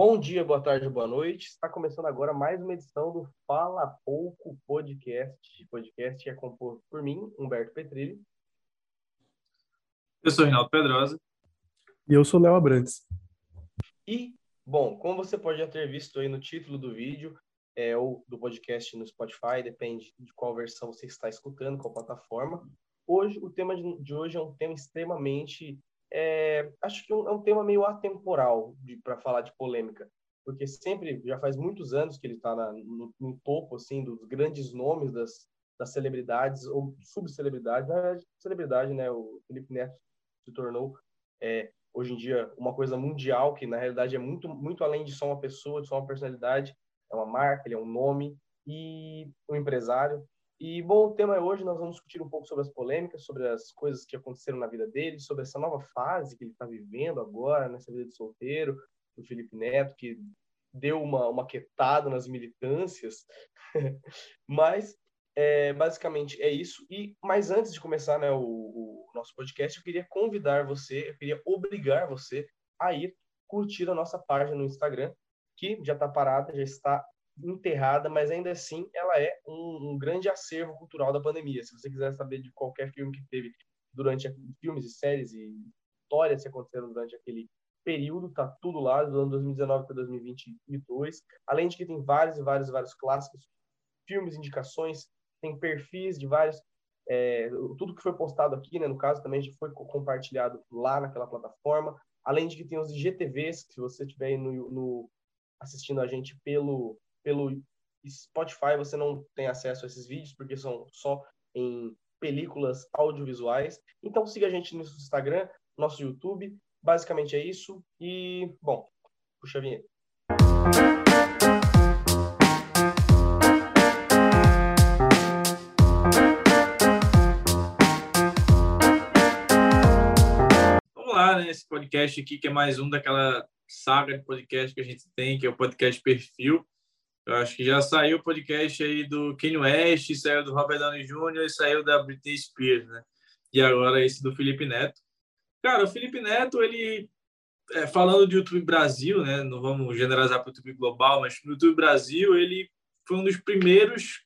Bom dia, boa tarde, boa noite. Está começando agora mais uma edição do Fala Pouco Podcast. Podcast que é composto por mim, Humberto Petrilli. Eu sou Reinaldo Pedrosa. E eu sou Léo Abrantes. E, bom, como você pode já ter visto aí no título do vídeo, é, ou do podcast no Spotify, depende de qual versão você está escutando, qual plataforma. Hoje, o tema de hoje é um tema extremamente é, acho que é um, é tema meio atemporal para falar de polêmica, porque sempre, já faz muitos anos que ele está no, no, topo, assim, dos grandes nomes das, das celebridades, ou subcelebridades, na verdade, celebridade, né, o Felipe Neto se tornou, é, hoje em dia, uma coisa mundial, que na realidade é muito, muito além de só uma pessoa, de só uma personalidade, é uma marca, ele é um nome, e um empresário, e, bom, o tema é hoje, nós vamos discutir um pouco sobre as polêmicas, sobre as coisas que aconteceram na vida dele, sobre essa nova fase que ele está vivendo agora, nessa vida de solteiro, o Felipe Neto, que deu uma, uma quetada nas militâncias. Mas, é, basicamente, é isso. E, mas antes de começar né, o, o nosso podcast, eu queria convidar você, eu queria obrigar você a ir curtir a nossa página no Instagram, que já está parada, já está enterrada, mas ainda assim ela é um, um, grande acervo cultural da pandemia. Se você quiser saber de qualquer filme que teve durante filmes e séries e histórias que aconteceram durante aquele período, tá tudo lá, do ano 2019 para 2022. Além de que tem vários e vários vários clássicos, filmes, indicações, tem perfis de vários é, tudo que foi postado aqui, né, no caso também foi compartilhado lá naquela plataforma. Além de que tem os IGTVs, que se você estiver no, no assistindo a gente pelo pelo Spotify você não tem acesso a esses vídeos, porque são só em películas audiovisuais. Então siga a gente no Instagram, nosso YouTube. Basicamente é isso. E, bom, puxa a vinheta. Vamos lá, né? Esse podcast aqui, que é mais um daquela saga de podcast que a gente tem, que é o podcast Perfil. Eu acho que já saiu o podcast aí do Kanye West, saiu do Robert Downey Jr. e saiu da Britney Spears, né? E agora esse do Felipe Neto. Cara, o Felipe Neto, ele é, falando de YouTube Brasil, né? Não vamos generalizar para o YouTube global, mas no YouTube Brasil ele foi um dos primeiros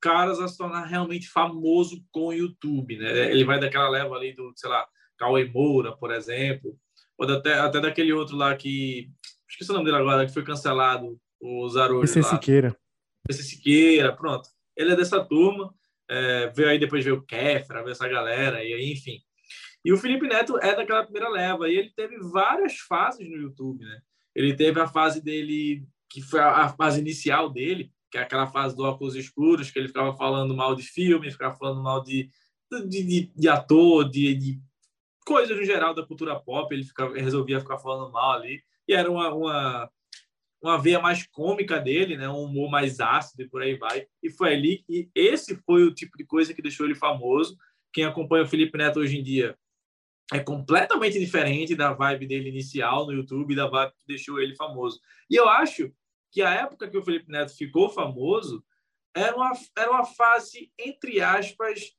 caras a se tornar realmente famoso com o YouTube, né? Ele vai daquela leva ali do, sei lá, Cauê Moura, por exemplo, ou até, até daquele outro lá que esqueci o nome dele agora, que foi cancelado o Zarolho PC Siqueira. PC Siqueira, pronto. Ele é dessa turma, é, veio aí depois veio o Kefra, veio essa galera, e aí, enfim. E o Felipe Neto é daquela primeira leva, e ele teve várias fases no YouTube, né? Ele teve a fase dele, que foi a fase inicial dele, que é aquela fase do óculos escuros, que ele ficava falando mal de filme, ficava falando mal de, de, de, de ator, de, de coisas no geral da cultura pop, ele ficava, resolvia ficar falando mal ali, e era uma, uma uma veia mais cômica dele, né? um humor mais ácido e por aí vai. E foi ali que esse foi o tipo de coisa que deixou ele famoso. Quem acompanha o Felipe Neto hoje em dia é completamente diferente da vibe dele inicial no YouTube, da vibe que deixou ele famoso. E eu acho que a época que o Felipe Neto ficou famoso era uma, era uma fase, entre aspas,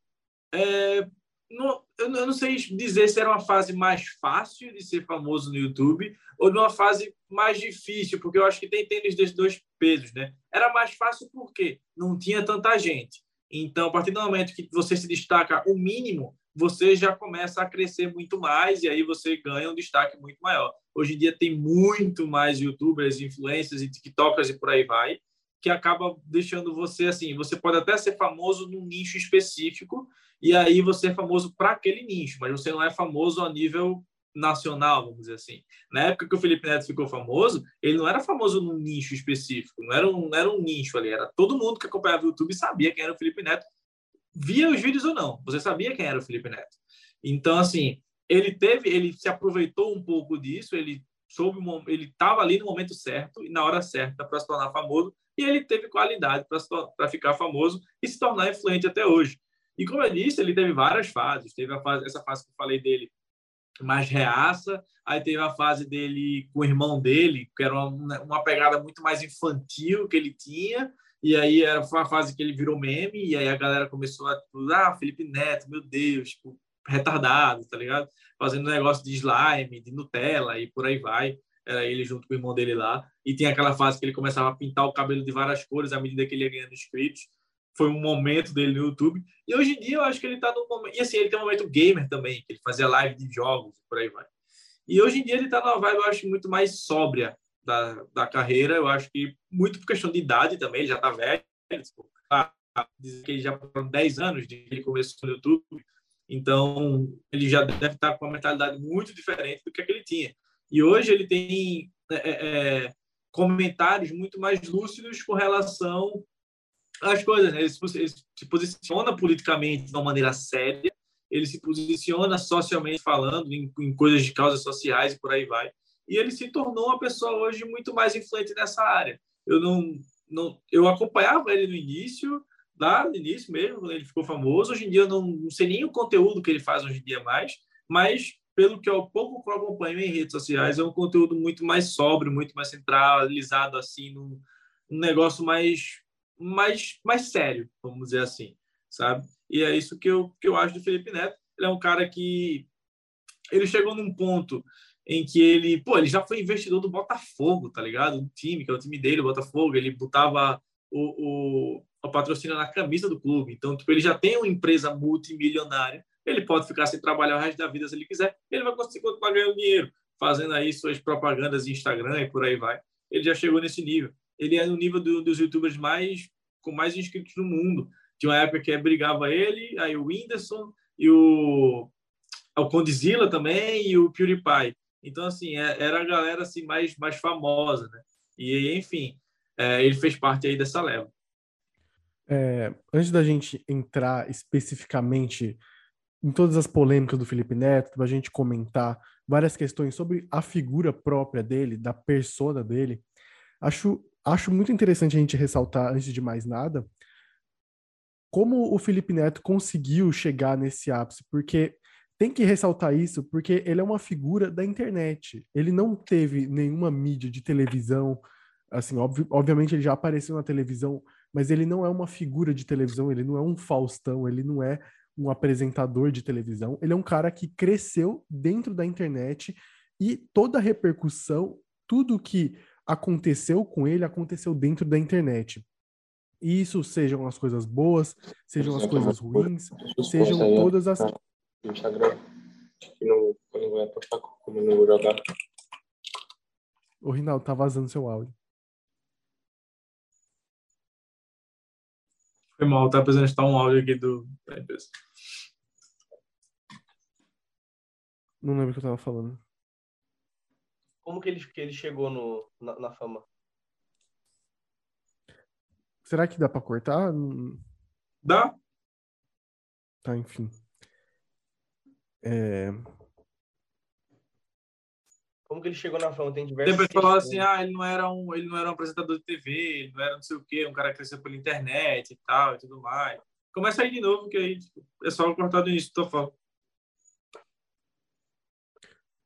é, não, eu não sei dizer se era uma fase mais fácil de ser famoso no YouTube ou numa fase mais difícil, porque eu acho que tem tênis desses dois pesos, né? Era mais fácil porque não tinha tanta gente. Então, a partir do momento que você se destaca o mínimo, você já começa a crescer muito mais e aí você ganha um destaque muito maior. Hoje em dia tem muito mais youtubers, influencers e tiktokers e por aí vai, que acaba deixando você assim, você pode até ser famoso num nicho específico, e aí você é famoso para aquele nicho, mas você não é famoso a nível nacional, vamos dizer assim. Na época que o Felipe Neto ficou famoso, ele não era famoso num nicho específico, não era um, não era um nicho ali, era todo mundo que acompanhava o YouTube sabia quem era o Felipe Neto, via os vídeos ou não, você sabia quem era o Felipe Neto. Então, assim, ele teve, ele se aproveitou um pouco disso, ele soube, ele estava ali no momento certo e na hora certa para se tornar famoso, e ele teve qualidade para ficar famoso e se tornar influente até hoje. E como eu disse, ele teve várias fases. Teve a fase, essa fase que eu falei dele, mais reaça. Aí teve a fase dele com o irmão dele, que era uma, uma pegada muito mais infantil que ele tinha. E aí era, foi uma fase que ele virou meme. E aí a galera começou a, tipo, ah, Felipe Neto, meu Deus, tipo, retardado, tá ligado? Fazendo negócio de slime, de Nutella e por aí vai. Era ele junto com o irmão dele lá. E tinha aquela fase que ele começava a pintar o cabelo de várias cores à medida que ele ia ganhando inscritos. Foi um momento dele no YouTube. E hoje em dia eu acho que ele está no momento. E assim, ele tem um momento gamer também, que ele fazia live de jogos por aí vai. E hoje em dia ele está numa vibe, eu acho, muito mais sóbria da, da carreira. Eu acho que muito por questão de idade também, ele já está velho. Tipo, ah, diz que ele já foram 10 anos de que ele começou no YouTube. Então, ele já deve estar com uma mentalidade muito diferente do que, que ele tinha. E hoje ele tem é, é, é, comentários muito mais lúcidos com relação às coisas. Né? Ele, se, ele se posiciona politicamente de uma maneira séria, ele se posiciona socialmente falando em, em coisas de causas sociais e por aí vai. E ele se tornou uma pessoa hoje muito mais influente nessa área. Eu não, não eu acompanhava ele no início, lá no início mesmo, quando ele ficou famoso. Hoje em dia eu não, não sei nem o conteúdo que ele faz hoje em dia mais, mas pelo que eu pouco que eu acompanho em redes sociais, é um conteúdo muito mais sóbrio, muito mais centralizado, assim, num, num negócio mais, mais, mais sério, vamos dizer assim, sabe? E é isso que eu, que eu acho do Felipe Neto. Ele é um cara que ele chegou num ponto em que ele, pô, ele já foi investidor do Botafogo, tá ligado? O time, que é o time dele, o Botafogo, ele botava o, o, o patrocínio na camisa do clube. Então, tipo, ele já tem uma empresa multimilionária ele pode ficar sem trabalhar o resto da vida se ele quiser, ele vai conseguir continuar ganhando dinheiro, fazendo aí suas propagandas em Instagram e por aí vai. Ele já chegou nesse nível. Ele é no nível do, dos youtubers mais com mais inscritos no mundo. Tinha uma época que brigava ele, aí o Whindersson e o, o também e o PewDiePie. Então, assim, é, era a galera assim, mais, mais famosa, né? E, enfim, é, ele fez parte aí dessa leva. É, antes da gente entrar especificamente em todas as polêmicas do Felipe Neto, para a gente comentar várias questões sobre a figura própria dele, da persona dele. Acho, acho muito interessante a gente ressaltar, antes de mais nada, como o Felipe Neto conseguiu chegar nesse ápice, porque tem que ressaltar isso, porque ele é uma figura da internet. Ele não teve nenhuma mídia de televisão, assim, obvi obviamente ele já apareceu na televisão, mas ele não é uma figura de televisão, ele não é um Faustão, ele não é um apresentador de televisão, ele é um cara que cresceu dentro da internet e toda a repercussão, tudo que aconteceu com ele aconteceu dentro da internet. E isso sejam as coisas boas, sejam as coisas ruins, sejam todas as. Instagram, que não, não vai postar como não jogar. Ô, Rinaldo, tá vazando seu áudio. Foi mal, tá precisando estar um áudio aqui do, da empresa. Não lembro o que eu tava falando. Como que ele, que ele chegou no, na, na fama? Será que dá pra cortar? Dá. Tá, enfim. É... Como que ele chegou na fama? Tem diversos. Tem pessoas assim, ah, ele não era um, ele não era um apresentador de TV, ele não era não sei o quê, um cara que cresceu pela internet e tal e tudo mais. Começa aí de novo, que aí tipo, é só cortar do início, tô falando.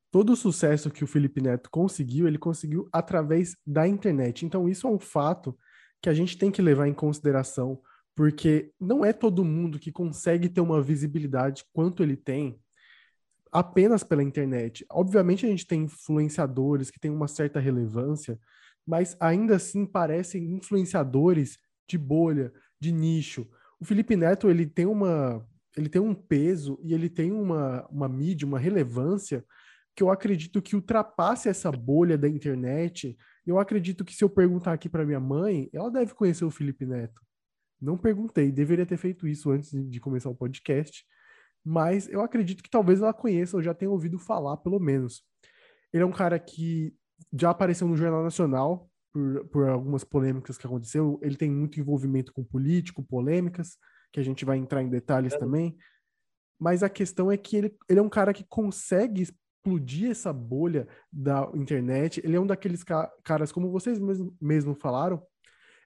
Todo o sucesso que o Felipe Neto conseguiu, ele conseguiu através da internet. Então, isso é um fato que a gente tem que levar em consideração, porque não é todo mundo que consegue ter uma visibilidade quanto ele tem apenas pela internet. Obviamente a gente tem influenciadores que têm uma certa relevância, mas ainda assim parecem influenciadores de bolha, de nicho. O Felipe Neto, ele tem uma ele tem um peso e ele tem uma, uma mídia, uma relevância que eu acredito que ultrapasse essa bolha da internet. Eu acredito que se eu perguntar aqui para minha mãe, ela deve conhecer o Felipe Neto. Não perguntei, deveria ter feito isso antes de começar o podcast, mas eu acredito que talvez ela conheça ou já tenha ouvido falar, pelo menos. Ele é um cara que já apareceu no Jornal Nacional por, por algumas polêmicas que aconteceu. Ele tem muito envolvimento com político, polêmicas, que a gente vai entrar em detalhes é. também. Mas a questão é que ele, ele é um cara que consegue explodir essa bolha da internet. Ele é um daqueles ca caras, como vocês mesmo, mesmo falaram,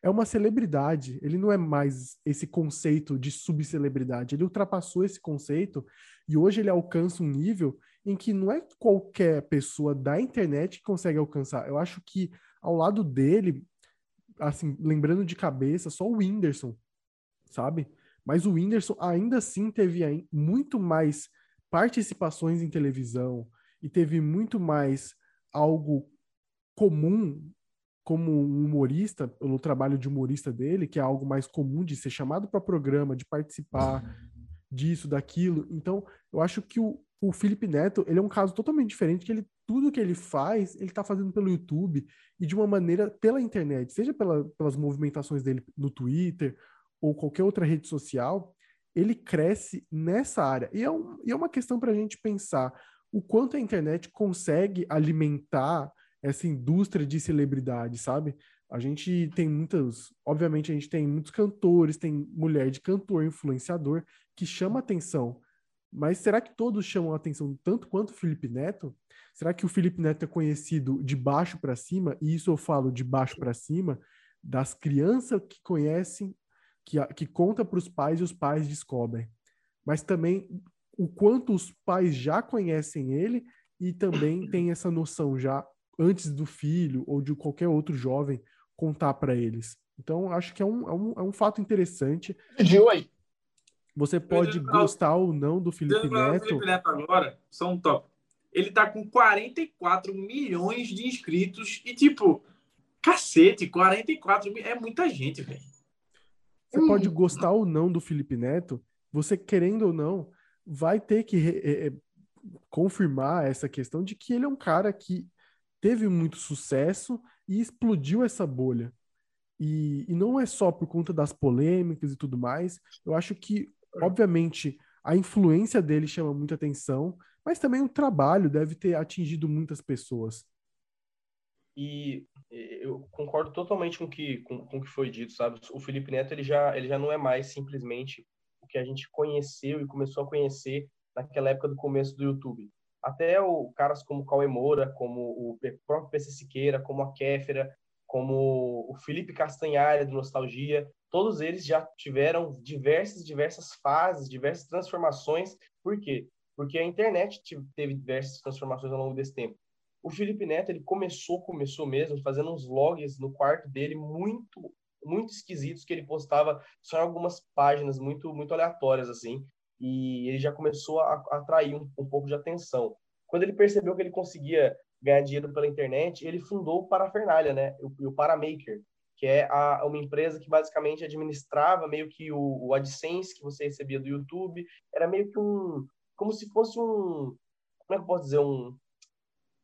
é uma celebridade. Ele não é mais esse conceito de subcelebridade. Ele ultrapassou esse conceito e hoje ele alcança um nível em que não é qualquer pessoa da internet que consegue alcançar. Eu acho que ao lado dele, assim, lembrando de cabeça, só o Whindersson, sabe? Mas o Whindersson ainda assim teve muito mais participações em televisão e teve muito mais algo comum como um humorista, pelo trabalho de humorista dele, que é algo mais comum de ser chamado para programa, de participar disso, daquilo. Então, eu acho que o, o Felipe Neto, ele é um caso totalmente diferente, que ele tudo que ele faz, ele está fazendo pelo YouTube e de uma maneira pela internet, seja pela, pelas movimentações dele no Twitter ou qualquer outra rede social, ele cresce nessa área. E é, um, e é uma questão para a gente pensar o quanto a internet consegue alimentar essa indústria de celebridade, sabe? A gente tem muitas, obviamente a gente tem muitos cantores, tem mulher de cantor, influenciador que chama atenção. Mas será que todos chamam atenção tanto quanto o Felipe Neto? Será que o Felipe Neto é conhecido de baixo para cima? E isso eu falo de baixo para cima das crianças que conhecem, que, que conta para os pais e os pais descobrem. Mas também o quanto os pais já conhecem ele e também tem essa noção já antes do filho ou de qualquer outro jovem contar para eles. Então, acho que é um, é um, é um fato interessante. aí. Você pode gostar ou não do Felipe Neto. Felipe Neto agora, só um top. Ele tá com 44 milhões de inscritos e, tipo, cacete, 44 mil. É muita gente, velho. Você hum. pode gostar ou não do Felipe Neto, você querendo ou não, vai ter que é, é, confirmar essa questão de que ele é um cara que teve muito sucesso e explodiu essa bolha. E, e não é só por conta das polêmicas e tudo mais. Eu acho que, obviamente, a influência dele chama muita atenção, mas também o trabalho deve ter atingido muitas pessoas. E eu concordo totalmente com que, com, com o que foi dito, sabe? O Felipe Neto ele já, ele já não é mais simplesmente o que a gente conheceu e começou a conhecer naquela época do começo do YouTube até o caras como Cauê Moura, como o próprio PC Siqueira, como a Kéfera, como o Felipe Castanhari do Nostalgia, todos eles já tiveram diversas diversas fases, diversas transformações. Por quê? Porque a internet teve diversas transformações ao longo desse tempo. O Felipe Neto, ele começou, começou mesmo fazendo uns vlogs no quarto dele muito muito esquisitos que ele postava só em algumas páginas muito muito aleatórias assim e ele já começou a, a atrair um, um, pouco de atenção. Quando ele percebeu que ele conseguia ganhar dinheiro pela internet, ele fundou o Parafernália, né? O, o Paramaker, que é a, uma empresa que basicamente administrava meio que o, o AdSense que você recebia do YouTube. Era meio que um, como se fosse um, como é que eu posso dizer, um,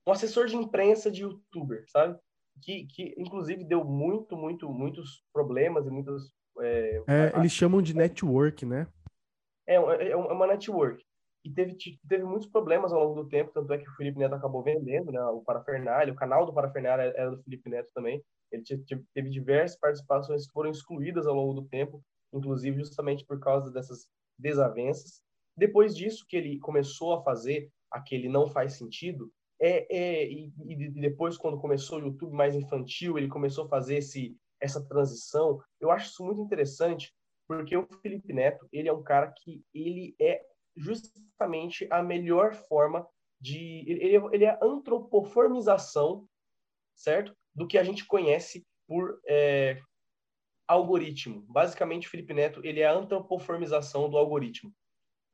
um assessor de imprensa de YouTuber, sabe? Que, que inclusive deu muito, muito, muitos problemas e muitos. É, é, eles chamam de network, né? É, é, é uma network. E teve, teve muitos problemas ao longo do tempo, tanto é que o Felipe Neto acabou vendendo né, o Parafernália, o canal do Parafernália era do Felipe Neto também. Ele teve diversas participações que foram excluídas ao longo do tempo, inclusive justamente por causa dessas desavenças. Depois disso que ele começou a fazer aquele não faz sentido, é, é e, e depois quando começou o YouTube mais infantil, ele começou a fazer esse essa transição. Eu acho isso muito interessante, porque o Felipe Neto, ele é um cara que ele é justamente a melhor forma de ele, ele é a antropoformização, certo? Do que a gente conhece por é, algoritmo. Basicamente, o Felipe Neto, ele é a antropoformização do algoritmo.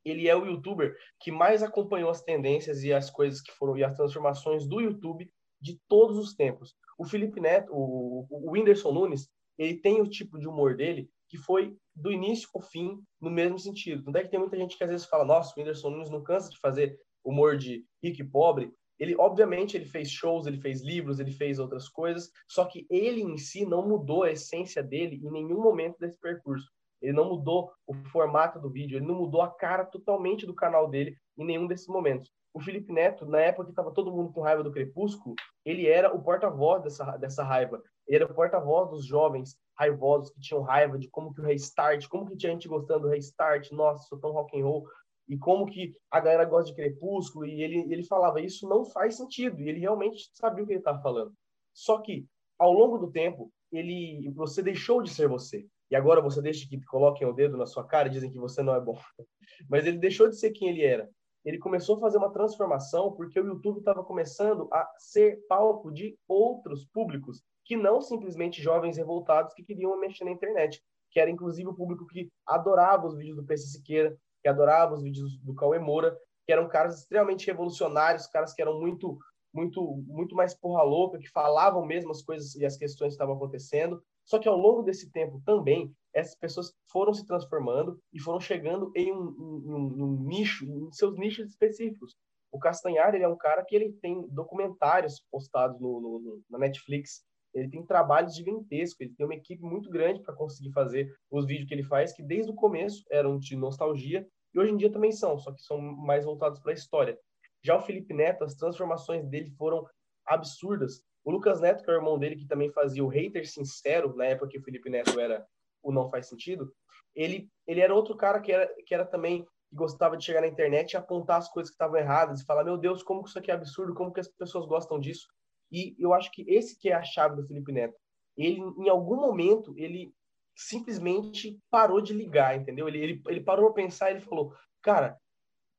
Ele é o youtuber que mais acompanhou as tendências e as coisas que foram e as transformações do YouTube de todos os tempos. O Felipe Neto, o, o Whindersson Nunes, ele tem o tipo de humor dele que foi do início ao fim no mesmo sentido. Tanto é que tem muita gente que às vezes fala, nossa, o Whindersson Nunes não cansa de fazer humor de rico e pobre. Ele, obviamente, ele fez shows, ele fez livros, ele fez outras coisas, só que ele em si não mudou a essência dele em nenhum momento desse percurso. Ele não mudou o formato do vídeo, ele não mudou a cara totalmente do canal dele em nenhum desses momentos. O Felipe Neto, na época que estava todo mundo com raiva do Crepúsculo, ele era o porta-voz dessa, dessa raiva. Ele era o porta-voz dos jovens raivosos que tinham raiva de como que o restart, como que tinha gente gostando do restart, nossa, sou tão rock and roll, e como que a galera gosta de Crepúsculo, e ele, ele falava, isso não faz sentido, e ele realmente sabia o que ele estava falando. Só que, ao longo do tempo, ele, você deixou de ser você. E agora você deixa que coloquem o dedo na sua cara e dizem que você não é bom. Mas ele deixou de ser quem ele era. Ele começou a fazer uma transformação porque o YouTube estava começando a ser palco de outros públicos que não simplesmente jovens revoltados que queriam mexer na internet, que era inclusive o público que adorava os vídeos do PC Siqueira, que adorava os vídeos do Cauê Moura, que eram caras extremamente revolucionários, caras que eram muito muito, muito mais porra louca, que falavam mesmo as coisas e as questões que estavam acontecendo. Só que ao longo desse tempo também, essas pessoas foram se transformando e foram chegando em um, um, um nicho, em seus nichos específicos. O Castanhar, ele é um cara que ele tem documentários postados no, no, na Netflix, ele tem trabalhos gigantescos, ele tem uma equipe muito grande para conseguir fazer os vídeos que ele faz, que desde o começo eram de nostalgia e hoje em dia também são, só que são mais voltados para a história. Já o Felipe Neto, as transformações dele foram absurdas. O Lucas Neto, que é o irmão dele, que também fazia o hater sincero, na época que o Felipe Neto era o Não Faz Sentido, ele, ele era outro cara que era, que era também que gostava de chegar na internet e apontar as coisas que estavam erradas e falar, meu Deus, como que isso aqui é absurdo, como que as pessoas gostam disso. E eu acho que esse que é a chave do Felipe Neto. Ele, em algum momento, ele simplesmente parou de ligar, entendeu? Ele, ele, ele parou a pensar e ele falou, cara,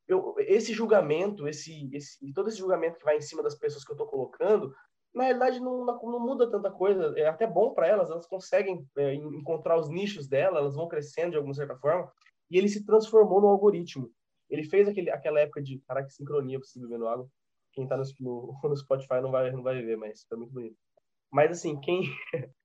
eu, esse julgamento, esse, esse, todo esse julgamento que vai em cima das pessoas que eu estou colocando, na realidade não, não, muda tanta coisa. É até bom para elas, elas conseguem é, encontrar os nichos dela, elas vão crescendo de alguma certa forma. E ele se transformou no algoritmo. Ele fez aquele, aquela época de, caraca, que sincronia, preciso bebendo água. Quem tá no, no, no, Spotify não vai, não vai ver, mas foi muito bonito. Mas assim, quem.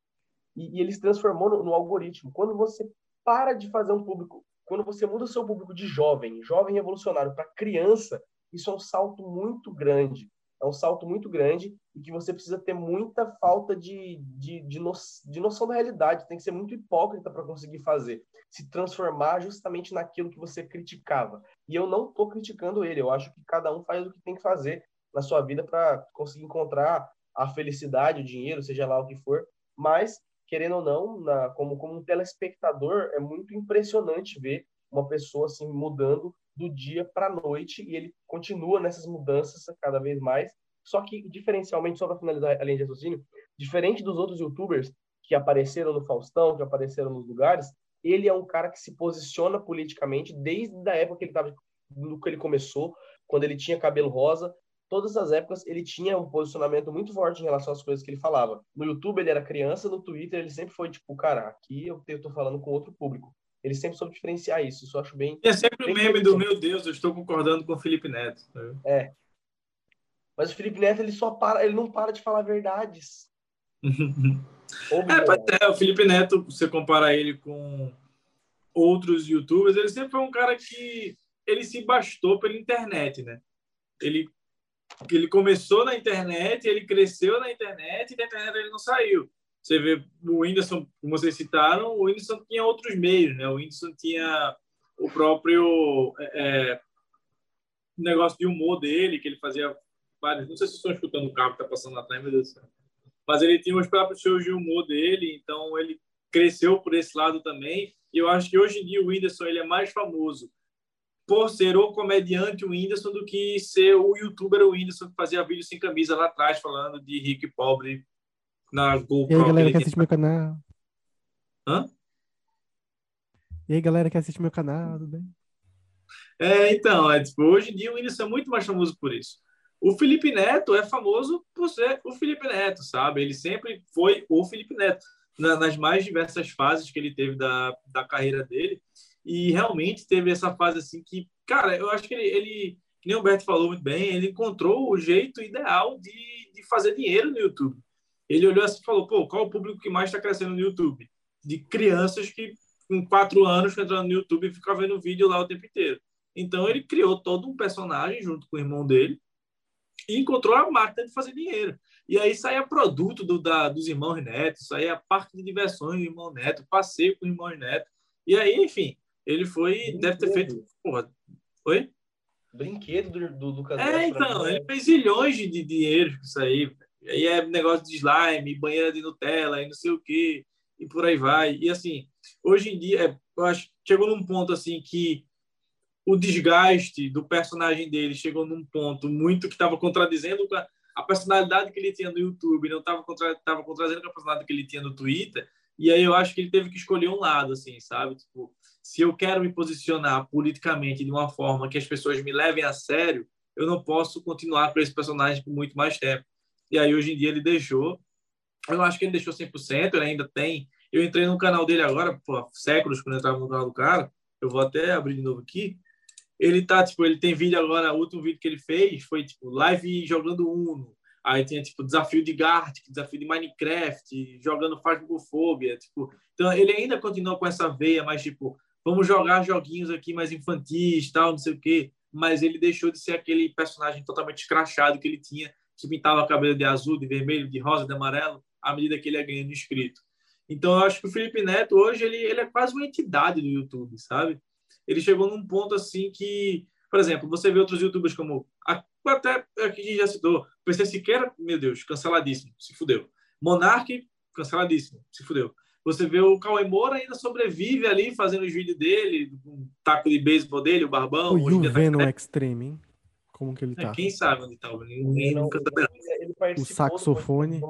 e, e, ele se transformou no, no algoritmo. Quando você para de fazer um público, quando você muda o seu público de jovem, jovem revolucionário, para criança, isso é um salto muito grande. É um salto muito grande e que você precisa ter muita falta de, de, de, no, de noção da realidade. Tem que ser muito hipócrita para conseguir fazer. Se transformar justamente naquilo que você criticava. E eu não estou criticando ele. Eu acho que cada um faz o que tem que fazer na sua vida para conseguir encontrar a felicidade, o dinheiro, seja lá o que for. Mas, querendo ou não, na, como, como um telespectador, é muito impressionante ver uma pessoa assim mudando do dia para a noite e ele continua nessas mudanças cada vez mais. Só que, diferencialmente, só para finalizar a linha de raciocínio, diferente dos outros youtubers que apareceram no Faustão, que apareceram nos lugares, ele é um cara que se posiciona politicamente desde a época que ele estava no que ele começou, quando ele tinha cabelo rosa, todas as épocas ele tinha um posicionamento muito forte em relação às coisas que ele falava. No YouTube ele era criança, no Twitter ele sempre foi tipo, cara, aqui eu estou falando com outro público. Ele sempre soube diferenciar isso. Isso eu acho bem. É sempre o meme do meu Deus, eu estou concordando com o Felipe Neto. Né? É. Mas o Felipe Neto ele só para, ele não para de falar verdades. é, é, o Felipe Neto, você compara ele com outros youtubers, ele sempre foi um cara que ele se bastou pela internet, né? Ele ele começou na internet, ele cresceu na internet e da internet ele não saiu. Você vê o Whindersson, como vocês citaram, o Whindersson tinha outros meios, né? O Whindersson tinha o próprio é, é negócio de humor dele, que ele fazia vários. Não sei se vocês estão escutando o carro que está passando atrás, meu Deus do céu. Mas ele tinha os próprios shows de humor dele, então ele cresceu por esse lado também. E eu acho que hoje em dia o Whindersson ele é mais famoso por ser o comediante o Whindersson do que ser o youtuber o Whindersson que fazia vídeo sem camisa lá atrás falando de rico e pobre na GoPro. E aí, galera que assiste meu canal. Hã? E aí, galera que assiste meu canal, tudo bem? É, então, é, tipo, hoje em dia o Whindersson é muito mais famoso por isso. O Felipe Neto é famoso por ser o Felipe Neto, sabe? Ele sempre foi o Felipe Neto na, nas mais diversas fases que ele teve da, da carreira dele. E realmente teve essa fase assim que, cara, eu acho que ele, ele que nem o Humberto falou muito bem, ele encontrou o jeito ideal de, de fazer dinheiro no YouTube. Ele olhou assim e falou: pô, qual é o público que mais está crescendo no YouTube? De crianças que, com quatro anos, entrando no YouTube e ficam vendo vídeo lá o tempo inteiro. Então, ele criou todo um personagem junto com o irmão dele e encontrou a máquina de fazer dinheiro. E aí saía produto do, da, dos irmãos Neto, saía parque de diversões do irmão Neto, passeio com o irmão Neto. E aí, enfim, ele foi, Brinquedo. deve ter feito. Porra, oi? Brinquedo do, do Lucas É, então, ele fez milhões de dinheiro com isso aí. Aí é negócio de slime, banheira de Nutella e não sei o quê, e por aí vai. E assim, hoje em dia, é, eu acho chegou num ponto assim que o desgaste do personagem dele chegou num ponto muito que estava contradizendo a personalidade que ele tinha no YouTube, não estava contra, contradizendo com a personalidade que ele tinha no Twitter. E aí eu acho que ele teve que escolher um lado, assim, sabe? Tipo, se eu quero me posicionar politicamente de uma forma que as pessoas me levem a sério, eu não posso continuar com esse personagem por muito mais tempo. E aí, hoje em dia, ele deixou. Eu acho que ele deixou 100%, ele ainda tem. Eu entrei no canal dele agora, pô, séculos, quando eu entrava no canal do cara. Eu vou até abrir de novo aqui. Ele tá, tipo, ele tem vídeo agora, o último vídeo que ele fez foi, tipo, live jogando Uno. Aí tinha, tipo, desafio de Gartic, desafio de Minecraft, jogando Phasmophobia, tipo... Então, ele ainda continua com essa veia, mas, tipo, vamos jogar joguinhos aqui mais infantis, tal, não sei o quê. Mas ele deixou de ser aquele personagem totalmente escrachado que ele tinha, que pintava a cabelo de azul, de vermelho, de rosa, de amarelo, à medida que ele ia ganhando inscrito. Então, eu acho que o Felipe Neto, hoje, ele, ele é quase uma entidade do YouTube, sabe? Ele chegou num ponto, assim, que... Por exemplo, você vê outros youtubers como... Até aqui a gente já citou. PC Siqueira, meu Deus, canceladíssimo, se fudeu. Monark, canceladíssimo, se fudeu. Você vê o Cauê Moura ainda sobrevive ali, fazendo os vídeos dele, um taco de beisebol dele, o barbão. O o Venom tá... Extreme, hein? Como que ele é, tá? É, quem sabe onde tá? Ninguém nunca O saxofone.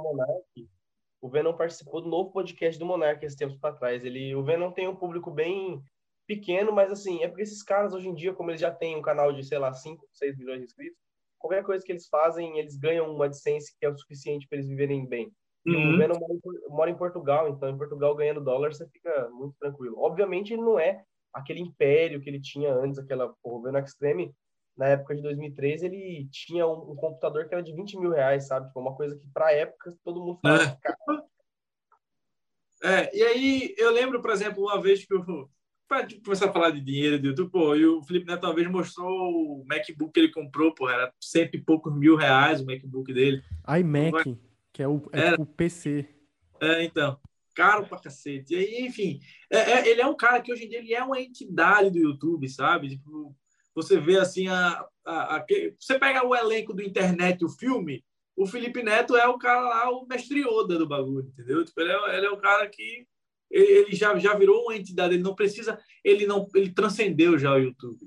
O Venom participou do novo podcast do Monark esse tempo para trás. Ele, o Venom tem um público bem pequeno, mas assim, é porque esses caras hoje em dia, como eles já têm um canal de, sei lá, 5, 6 milhões de inscritos, qualquer coisa que eles fazem, eles ganham uma AdSense que é o suficiente para eles viverem bem. Uhum. O Venom mora, mora em Portugal, então em Portugal ganhando dólar você fica muito tranquilo. Obviamente ele não é aquele império que ele tinha antes, aquela porra, o Venom Extreme, na época de 2013, ele tinha um, um, computador que era de 20 mil reais, sabe? Foi uma coisa que, para época, todo mundo falava. É. é, e aí eu lembro, por exemplo, uma vez que eu para começar a falar de dinheiro do YouTube, pô, e o Felipe Neto uma vez mostrou o MacBook que ele comprou, pô, era cento e poucos mil reais o MacBook dele. iMac, que é o, é era, o PC. É, então, caro pra cacete. E aí, enfim, é, é, ele é um cara que hoje em dia ele é uma entidade do YouTube, sabe? Tipo, você vê assim, a, a, a, você pega o elenco do internet, o filme, o Felipe Neto é o cara lá, o mestre Yoda do bagulho, entendeu? Tipo, ele, é, ele é o cara que ele já, já virou uma entidade, ele não precisa, ele não, ele transcendeu já o YouTube,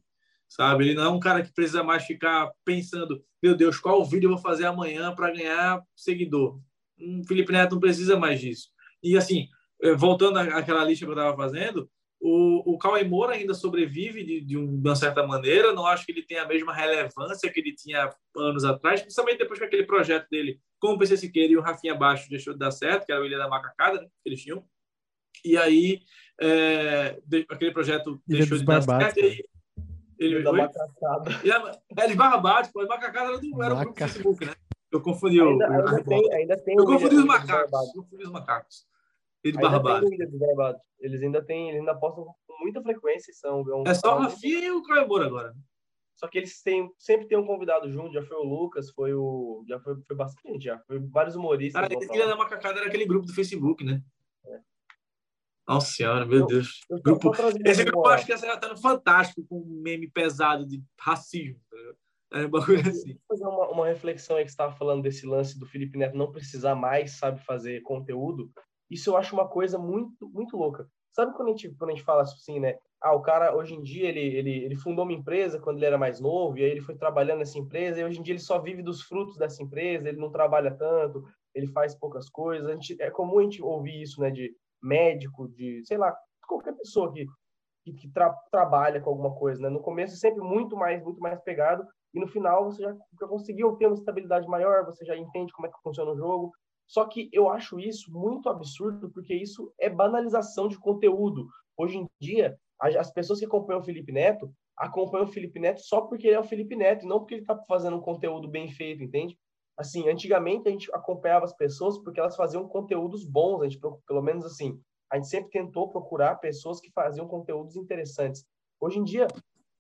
sabe? Ele não é um cara que precisa mais ficar pensando, meu Deus, qual vídeo eu vou fazer amanhã para ganhar seguidor. Um Felipe Neto não precisa mais disso. E assim, eh, voltando àquela lista que eu estava fazendo, o, o Cauê Moura ainda sobrevive de, de, um, de, uma certa maneira. Não acho que ele tenha a mesma relevância que ele tinha anos atrás, principalmente depois que aquele projeto dele com o PC Siqueira e o Rafinha Baixo deixou de dar certo, que era o Ilha da Macacada, né, que eles tinham. E aí, é, de, aquele projeto Ilha deixou de dar certo. E aí, ele, da macacada. É, pô, macacada era do, era do Facebook, né? Eu confundi ainda, o. Ainda, tem, ainda tem eu confundi os macacos. Confundi os macacos. E de Barbate. Eles ainda têm, eles ainda postam com muita frequência. São, é, um, é só o Rafinha e o Caio agora. Só que eles têm, sempre tem um convidado junto, já foi o Lucas, foi o. Já foi, foi bastante, já. Foi vários humoristas. Ah, Ilha da Macacada era aquele grupo do Facebook, né? É. Nossa senhora, meu eu, Deus. Eu grupo, esse grupo eu acho que essa tá no Fantástico com um meme pesado de racismo. Tá é um bagulho assim. fazer uma, uma reflexão aí que você estava falando desse lance do Felipe Neto não precisar mais, sabe, fazer conteúdo. Isso eu acho uma coisa muito, muito louca. Sabe quando a gente, quando a gente fala assim, né? Ah, o cara, hoje em dia, ele, ele, ele fundou uma empresa quando ele era mais novo, e aí ele foi trabalhando nessa empresa, e hoje em dia ele só vive dos frutos dessa empresa, ele não trabalha tanto, ele faz poucas coisas. A gente, é comum a gente ouvir isso, né? De médico, de, sei lá, qualquer pessoa que, que, que tra, trabalha com alguma coisa, né? No começo é sempre muito mais, muito mais pegado, e no final você já, já conseguiu ter uma estabilidade maior, você já entende como é que funciona o jogo, só que eu acho isso muito absurdo, porque isso é banalização de conteúdo. Hoje em dia, as pessoas que acompanham o Felipe Neto acompanham o Felipe Neto só porque ele é o Felipe Neto, e não porque ele está fazendo um conteúdo bem feito, entende? Assim, antigamente a gente acompanhava as pessoas porque elas faziam conteúdos bons, a gente, pelo menos assim, a gente sempre tentou procurar pessoas que faziam conteúdos interessantes. Hoje em dia,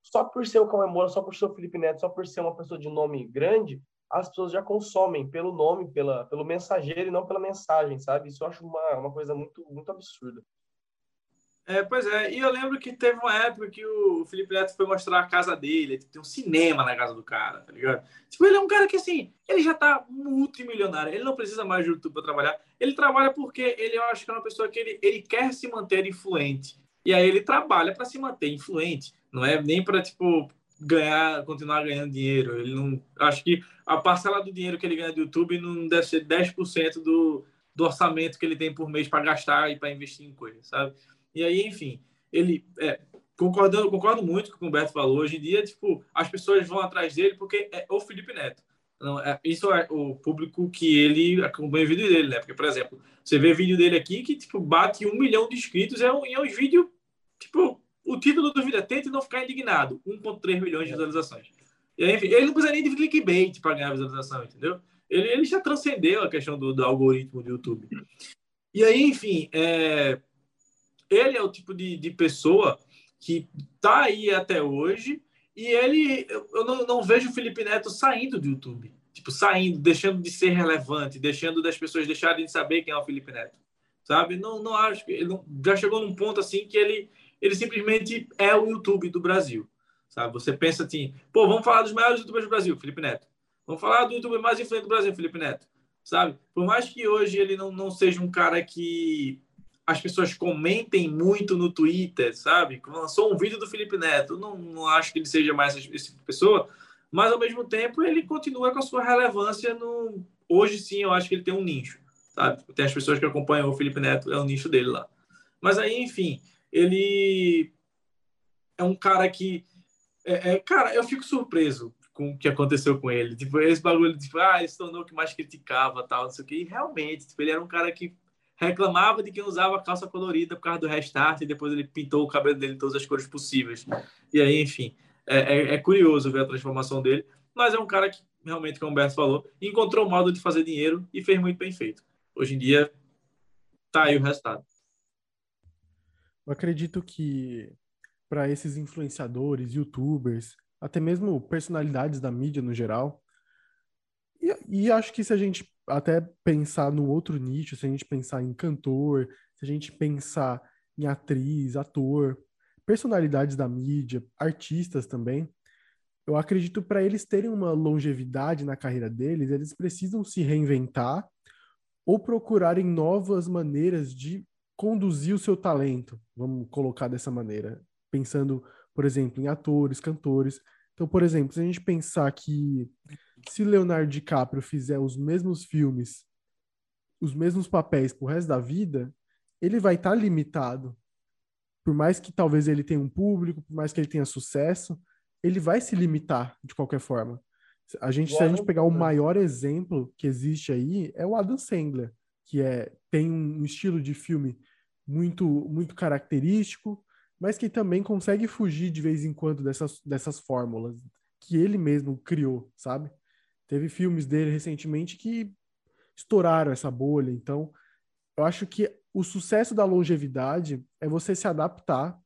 só por ser o Cauê só por ser o Felipe Neto, só por ser uma pessoa de nome grande, as pessoas já consomem pelo nome, pela, pelo mensageiro e não pela mensagem, sabe? Isso eu acho uma, uma coisa muito, muito absurda. É, pois é, e eu lembro que teve uma época que o Felipe Neto foi mostrar a casa dele, tem um cinema na casa do cara, tá ligado? Tipo, ele é um cara que, assim, ele já tá multimilionário, ele não precisa mais de YouTube para trabalhar, ele trabalha porque ele, eu acho que é uma pessoa que ele, ele quer se manter influente, e aí ele trabalha para se manter influente, não é nem para, tipo, ganhar, continuar ganhando dinheiro. Ele não, acho que a parcela do dinheiro que ele ganha do YouTube não deve ser 10% do, do orçamento que ele tem por mês para gastar e para investir em coisas, sabe? E aí, enfim, ele é, concordando, concordo muito com o que o Humberto falou. Hoje em dia, tipo, as pessoas vão atrás dele porque é o Felipe Neto. Não, é, isso é o público que ele acompanha o vídeo dele, né? Porque, por exemplo, você vê vídeo dele aqui que, tipo, bate um milhão de inscritos, é um, é um vídeo, tipo, o título do vídeo é Tente Não Ficar Indignado. 1,3 milhões de visualizações. E enfim, ele não precisa nem de clickbait para ganhar visualização, entendeu? Ele, ele já transcendeu a questão do, do algoritmo do YouTube. E aí, enfim, é, ele é o tipo de, de pessoa que está aí até hoje e ele, eu não, não, vejo o Felipe Neto saindo do YouTube. Tipo, saindo, deixando de ser relevante, deixando das pessoas deixarem de saber quem é o Felipe Neto. Sabe? Não, não acho que ele não, já chegou num ponto assim que ele, ele simplesmente é o YouTube do Brasil. Sabe? Você pensa assim, pô, vamos falar dos maiores youtubers do Brasil, Felipe Neto. Vamos falar do youtuber mais influente do Brasil, Felipe Neto. Sabe? Por mais que hoje ele não, não seja um cara que as pessoas comentem muito no Twitter, sabe? Lançou um vídeo do Felipe Neto. Não, não acho que ele seja mais esse tipo de pessoa, mas ao mesmo tempo ele continua com a sua relevância no. Hoje sim, eu acho que ele tem um nicho, sabe? Tem as pessoas que acompanham o Felipe Neto, é o nicho dele lá. Mas aí, enfim, ele é um cara que. É, é, cara, eu fico surpreso com o que aconteceu com ele. Tipo, esse bagulho, tipo, ah, ele se tornou o que mais criticava, tal, não sei o quê. E realmente, tipo, ele era um cara que reclamava de quem usava calça colorida por causa do restart e depois ele pintou o cabelo dele de todas as cores possíveis. E aí, enfim, é, é, é curioso ver a transformação dele, mas é um cara que, realmente, como o Humberto falou, encontrou o modo de fazer dinheiro e fez muito bem feito. Hoje em dia, tá aí o resultado. Eu acredito que para esses influenciadores, youtubers, até mesmo personalidades da mídia no geral, e, e acho que se a gente até pensar no outro nicho, se a gente pensar em cantor, se a gente pensar em atriz, ator, personalidades da mídia, artistas também, eu acredito para eles terem uma longevidade na carreira deles, eles precisam se reinventar ou procurarem novas maneiras de conduzir o seu talento, vamos colocar dessa maneira, pensando, por exemplo, em atores, cantores. Então, por exemplo, se a gente pensar que se Leonardo DiCaprio fizer os mesmos filmes, os mesmos papéis pro resto da vida, ele vai estar tá limitado. Por mais que talvez ele tenha um público, por mais que ele tenha sucesso, ele vai se limitar de qualquer forma. A gente, se a gente pegar o maior exemplo que existe aí, é o Adam Sandler, que é, tem um estilo de filme muito, muito característico, mas que também consegue fugir de vez em quando dessas, dessas fórmulas que ele mesmo criou, sabe? Teve filmes dele recentemente que estouraram essa bolha. Então, eu acho que o sucesso da longevidade é você se adaptar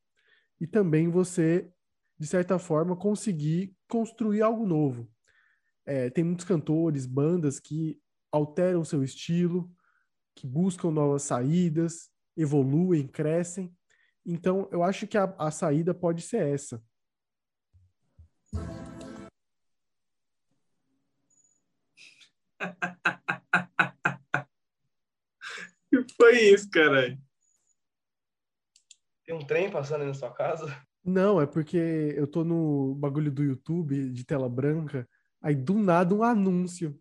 e também você, de certa forma, conseguir construir algo novo. É, tem muitos cantores, bandas que alteram seu estilo, que buscam novas saídas, evoluem, crescem. Então, eu acho que a, a saída pode ser essa. que foi isso, caralho? Tem um trem passando aí na sua casa? Não, é porque eu tô no bagulho do YouTube de tela branca, aí do nada um anúncio.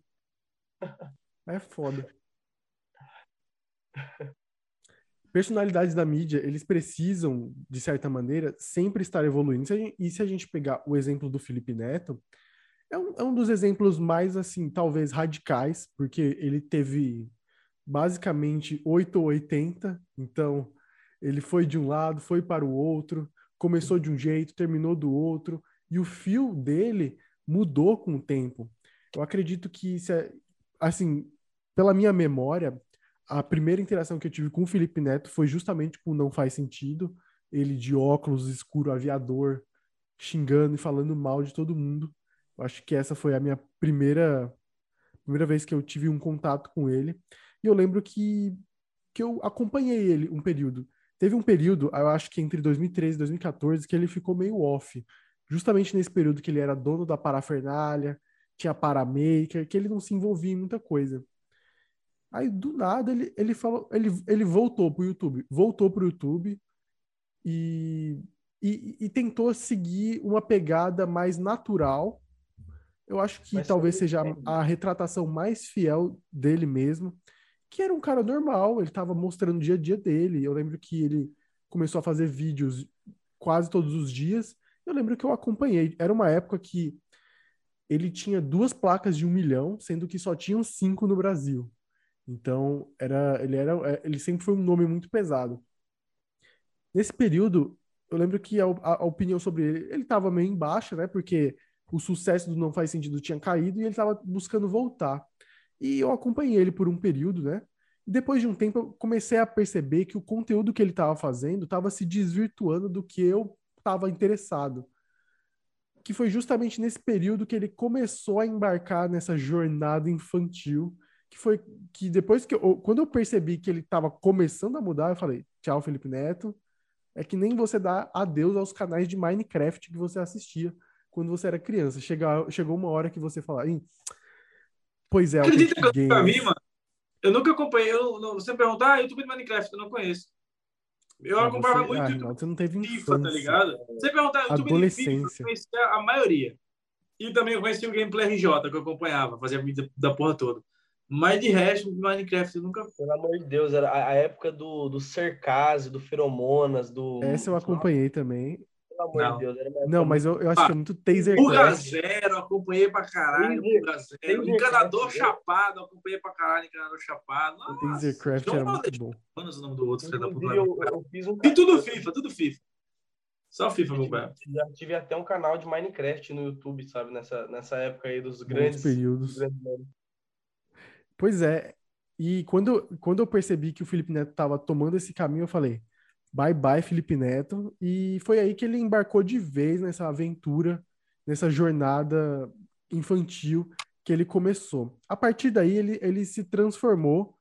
É foda. Personalidades da mídia, eles precisam, de certa maneira, sempre estar evoluindo. E se a gente pegar o exemplo do Felipe Neto, é um, é um dos exemplos mais, assim, talvez radicais, porque ele teve basicamente 8 ou 80, então ele foi de um lado, foi para o outro, começou de um jeito, terminou do outro, e o fio dele mudou com o tempo. Eu acredito que, é, assim, pela minha memória, a primeira interação que eu tive com o Felipe Neto foi justamente com Não Faz Sentido, ele de óculos escuro, aviador, xingando e falando mal de todo mundo. Acho que essa foi a minha primeira primeira vez que eu tive um contato com ele. E eu lembro que, que eu acompanhei ele um período. Teve um período, eu acho que entre 2013 e 2014, que ele ficou meio off. Justamente nesse período que ele era dono da parafernália, tinha paramaker, que ele não se envolvia em muita coisa. Aí, do nada, ele, ele falou, ele, ele voltou pro YouTube. Voltou pro YouTube e, e, e tentou seguir uma pegada mais natural eu acho que Mas talvez seja a, a retratação mais fiel dele mesmo, que era um cara normal, ele estava mostrando o dia a dia dele. Eu lembro que ele começou a fazer vídeos quase todos os dias. Eu lembro que eu acompanhei. Era uma época que ele tinha duas placas de um milhão, sendo que só tinham cinco no Brasil. Então, era, ele, era, é, ele sempre foi um nome muito pesado. Nesse período, eu lembro que a, a, opinião sobre ele, ele estava meio embaixo, né? Porque o sucesso do Não Faz Sentido tinha caído e ele estava buscando voltar. E eu acompanhei ele por um período, né? E depois de um tempo eu comecei a perceber que o conteúdo que ele estava fazendo estava se desvirtuando do que eu estava interessado. Que foi justamente nesse período que ele começou a embarcar nessa jornada infantil, que foi que depois que eu, quando eu percebi que ele estava começando a mudar, eu falei: "Tchau, Felipe Neto". É que nem você dá adeus aos canais de Minecraft que você assistia quando você era criança. Chega, chegou uma hora que você fala, pois é, Acredita que eu nunca vi, mano? Eu nunca acompanhei. Eu, não, você perguntar, ah, YouTube de Minecraft, eu não conheço. Eu ah, acompanhava você, muito ah, YouTube você não teve FIFA, tá infância. tá ligado? Você perguntar, YouTube Adolescência. de FIFA, eu conhecia a maioria. E também eu conheci o Gameplay RJ, que eu acompanhava, fazia vídeo da porra toda. Mas de resto, Minecraft eu nunca. Pelo amor de Deus, era a, época do, do Cercase, do Feromonas, do. Essa eu acompanhei também. Pelo amor não. de Deus, era Não, mas eu, eu acho ah, que é muito taser. Buga Zero, acompanhei pra caralho. Buga Zero. Encanador Chapado, acompanhei pra caralho. Encanador Chapado. Tasercraft era muito bom. Quando o nome do outro, filho da puta. Eu, eu fiz um... E tudo FIFA, tudo FIFA. Só FIFA, meu pai. Já tive até um canal de Minecraft no YouTube, sabe? Nessa, nessa época aí dos grandes períodos. Grandes Pois é. E quando, quando eu percebi que o Felipe Neto estava tomando esse caminho, eu falei: bye bye, Felipe Neto. E foi aí que ele embarcou de vez nessa aventura, nessa jornada infantil que ele começou. A partir daí, ele, ele se transformou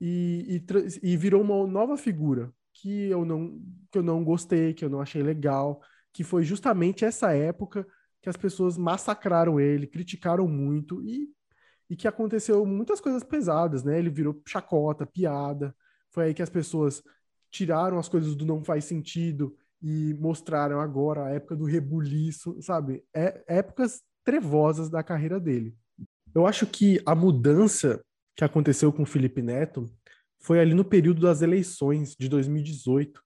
e, e, e virou uma nova figura que eu, não, que eu não gostei, que eu não achei legal, que foi justamente essa época que as pessoas massacraram ele, criticaram muito e e que aconteceu muitas coisas pesadas, né? Ele virou chacota, piada. Foi aí que as pessoas tiraram as coisas do não faz sentido e mostraram agora a época do rebuliço, sabe? É épocas trevosas da carreira dele. Eu acho que a mudança que aconteceu com o Felipe Neto foi ali no período das eleições de 2018.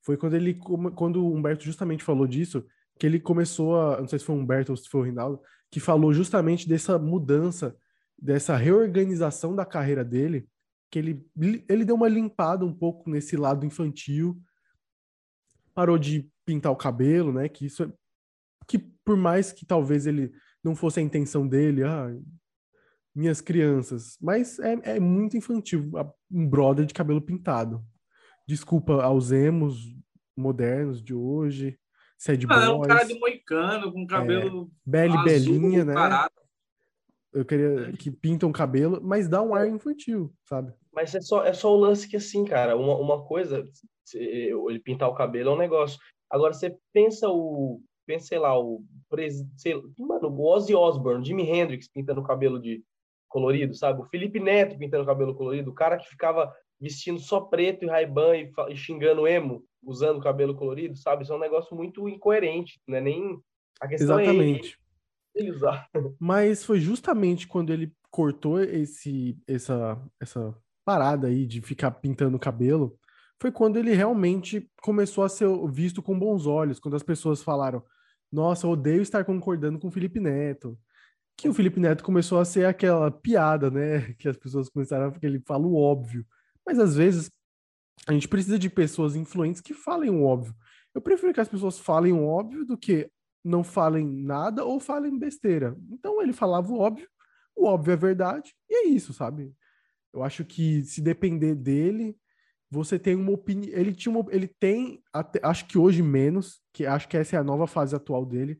Foi quando ele quando o Humberto justamente falou disso, que ele começou a, não sei se foi o Humberto ou se foi o Rinaldo, que falou justamente dessa mudança dessa reorganização da carreira dele, que ele, ele deu uma limpada um pouco nesse lado infantil, parou de pintar o cabelo, né? Que isso é, que por mais que talvez ele não fosse a intenção dele, ah, minhas crianças, mas é, é muito infantil, um brother de cabelo pintado. Desculpa aos emos modernos de hoje, sad ah, boys. É um cara de moicano, com cabelo é, Bela Belinha, né? Parado. Eu queria que pintam um cabelo, mas dá um ar infantil, sabe? Mas é só, é só o lance que, assim, cara, uma, uma coisa, ele pintar o cabelo é um negócio. Agora, você pensa o, pensa, sei lá, o, sei, mano, o Ozzy Osbourne, Jimi Hendrix pintando o cabelo de colorido, sabe? O Felipe Neto pintando o cabelo colorido, o cara que ficava vestindo só preto e raiban e, e xingando emo, usando o cabelo colorido, sabe? Isso é um negócio muito incoerente, não é nem... A questão é Exatamente. É Mas foi justamente quando ele cortou esse, essa, essa parada aí de ficar pintando o cabelo, foi quando ele realmente começou a ser visto com bons olhos, quando as pessoas falaram, nossa, odeio estar concordando com o Felipe Neto. Que o Felipe Neto começou a ser aquela piada, né? Que as pessoas começaram a ele fala o óbvio. Mas às vezes a gente precisa de pessoas influentes que falem o óbvio. Eu prefiro que as pessoas falem o óbvio do que não falem nada ou falem besteira. Então ele falava o óbvio, o óbvio é verdade, e é isso, sabe? Eu acho que se depender dele, você tem uma opinião. Ele tinha uma, ele tem, até, acho que hoje menos, que acho que essa é a nova fase atual dele,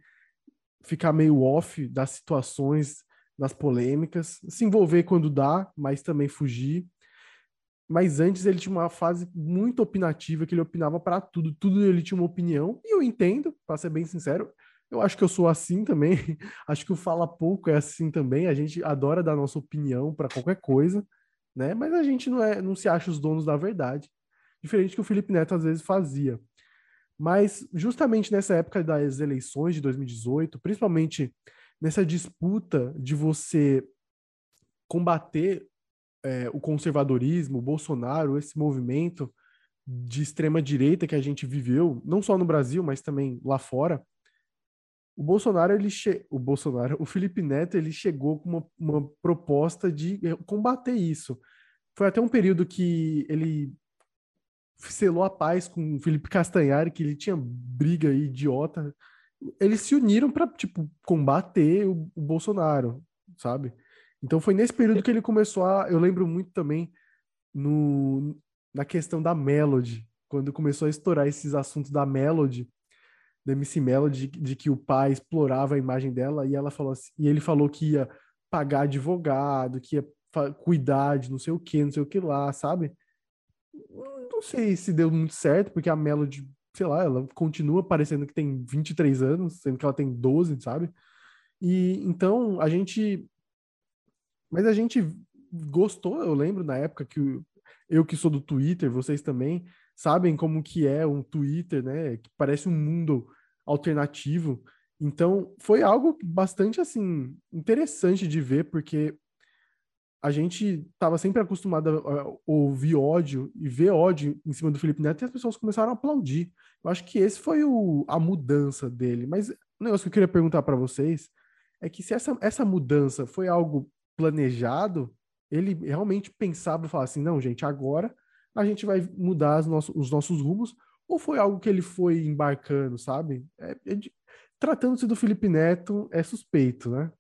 ficar meio off das situações, das polêmicas, se envolver quando dá, mas também fugir. Mas antes ele tinha uma fase muito opinativa, que ele opinava para tudo, tudo ele tinha uma opinião, e eu entendo, para ser bem sincero, eu acho que eu sou assim também. acho que o Fala Pouco é assim também. A gente adora dar nossa opinião para qualquer coisa, né? Mas a gente não, é, não se acha os donos da verdade. Diferente que o Felipe Neto às vezes fazia. Mas justamente nessa época das eleições de 2018, principalmente nessa disputa de você combater é, o conservadorismo, o Bolsonaro, esse movimento de extrema direita que a gente viveu, não só no Brasil, mas também lá fora, o Bolsonaro, ele che... o Bolsonaro, o Felipe Neto, ele chegou com uma, uma proposta de combater isso. Foi até um período que ele selou a paz com o Felipe Castanhari, que ele tinha briga idiota. Eles se uniram para tipo combater o, o, Bolsonaro, sabe? Então foi nesse período que ele começou a. Eu lembro muito também no, na questão da Melody, quando começou a estourar esses assuntos da Melody, da MC Melody, de, de que o pai explorava a imagem dela e ela falou assim, e ele falou que ia pagar advogado, que ia cuidar de não sei o que, não sei o que lá, sabe? Não sei se deu muito certo, porque a Melody, sei lá, ela continua parecendo que tem 23 anos, sendo que ela tem 12, sabe? E então a gente mas a gente gostou, eu lembro na época que eu que sou do Twitter, vocês também sabem como que é um Twitter, né? Que parece um mundo alternativo. Então, foi algo bastante assim interessante de ver, porque a gente estava sempre acostumado a ouvir ódio e ver ódio em cima do Felipe Neto e as pessoas começaram a aplaudir. Eu acho que esse foi o, a mudança dele. Mas o negócio que eu queria perguntar para vocês é que se essa, essa mudança foi algo planejado, ele realmente pensava e falava assim: não, gente, agora a gente vai mudar os nossos rumos, ou foi algo que ele foi embarcando, sabe? É, é Tratando-se do Felipe Neto, é suspeito, né?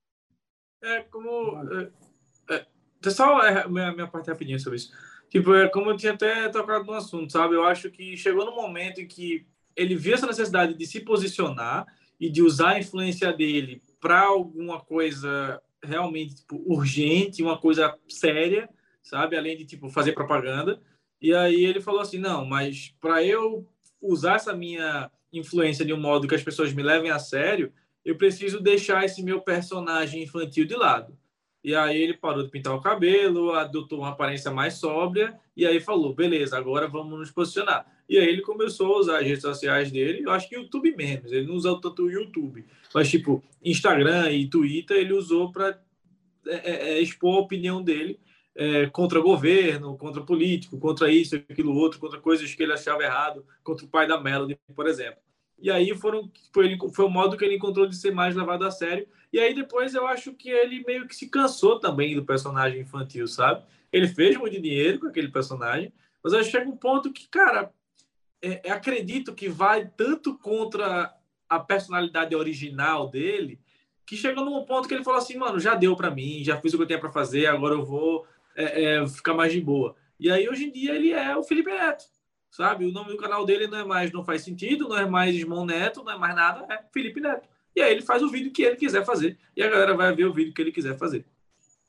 É como. É, é, só é, minha, minha parte rapidinha sobre isso. Tipo, é como eu tinha até tocado no assunto, sabe? Eu acho que chegou no momento em que ele viu essa necessidade de se posicionar e de usar a influência dele para alguma coisa realmente tipo, urgente, uma coisa séria, sabe? Além de tipo fazer propaganda. E aí ele falou assim: "Não, mas para eu usar essa minha influência de um modo que as pessoas me levem a sério, eu preciso deixar esse meu personagem infantil de lado". E aí ele parou de pintar o cabelo, adotou uma aparência mais sóbria e aí falou: "Beleza, agora vamos nos posicionar". E aí ele começou a usar as redes sociais dele, eu acho que YouTube menos, ele não usou tanto o YouTube, mas tipo Instagram e Twitter ele usou para é, é, é, expor a opinião dele é, contra governo, contra político, contra isso, aquilo outro, contra coisas que ele achava errado, contra o pai da Melody, por exemplo. E aí foram, foi, ele, foi o modo que ele encontrou de ser mais levado a sério. E aí depois eu acho que ele meio que se cansou também do personagem infantil, sabe? Ele fez muito dinheiro com aquele personagem, mas eu chega um ponto que, cara, é, acredito que vai tanto contra a personalidade original dele, que chegou num ponto que ele falou assim, mano, já deu para mim, já fiz o que eu tinha para fazer, agora eu vou é, é, ficar mais de boa. E aí, hoje em dia, ele é o Felipe Neto, sabe? O nome do canal dele não é mais Não Faz Sentido, não é mais Ismão Neto, não é mais nada, é Felipe Neto. E aí ele faz o vídeo que ele quiser fazer, e a galera vai ver o vídeo que ele quiser fazer.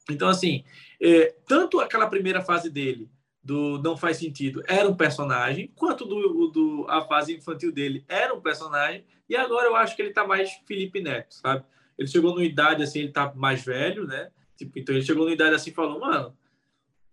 Então, assim, é, tanto aquela primeira fase dele, do Não Faz Sentido, era um personagem, quanto do, do, a fase infantil dele era um personagem, e agora eu acho que ele tá mais Felipe Neto, sabe? Ele chegou numa idade, assim, ele tá mais velho, né? Tipo, então ele chegou numa idade assim, falou, mano,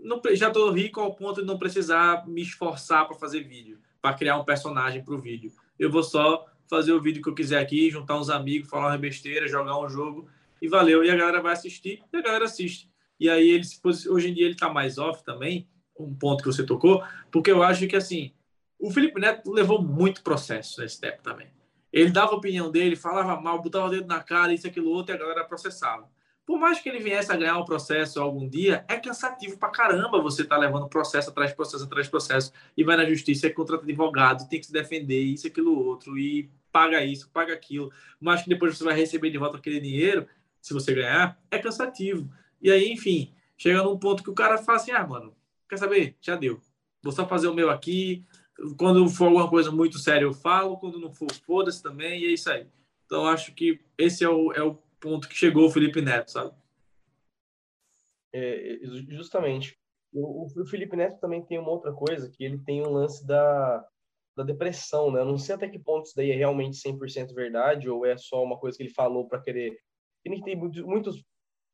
não, já tô rico ao ponto de não precisar me esforçar para fazer vídeo, para criar um personagem para o vídeo. Eu vou só fazer o vídeo que eu quiser aqui, juntar uns amigos, falar uma besteira, jogar um jogo e valeu. E a galera vai assistir e a galera assiste. E aí ele hoje em dia ele tá mais off também, um ponto que você tocou, porque eu acho que assim, o Felipe Neto levou muito processo nesse tempo também. Ele dava a opinião dele, falava mal, botava o dedo na cara, isso, aquilo, outro, e a galera processava por mais que ele viesse a ganhar um processo algum dia, é cansativo pra caramba você tá levando processo atrás processo atrás processo e vai na justiça e contrata advogado, tem que se defender, isso, aquilo, outro, e paga isso, paga aquilo, mas que depois você vai receber de volta aquele dinheiro, se você ganhar, é cansativo. E aí, enfim, chega num ponto que o cara fala assim: ah, mano, quer saber? Já deu. Vou só fazer o meu aqui. Quando for alguma coisa muito séria, eu falo. Quando não for, foda-se também. E é isso aí. Então, acho que esse é o, é o ponto que chegou o Felipe Neto, sabe? É, justamente. O, o, Felipe Neto também tem uma outra coisa, que ele tem um lance da, da depressão, né? Eu não sei até que ponto isso daí é realmente 100% verdade ou é só uma coisa que ele falou para querer... Que tem muitos, muitos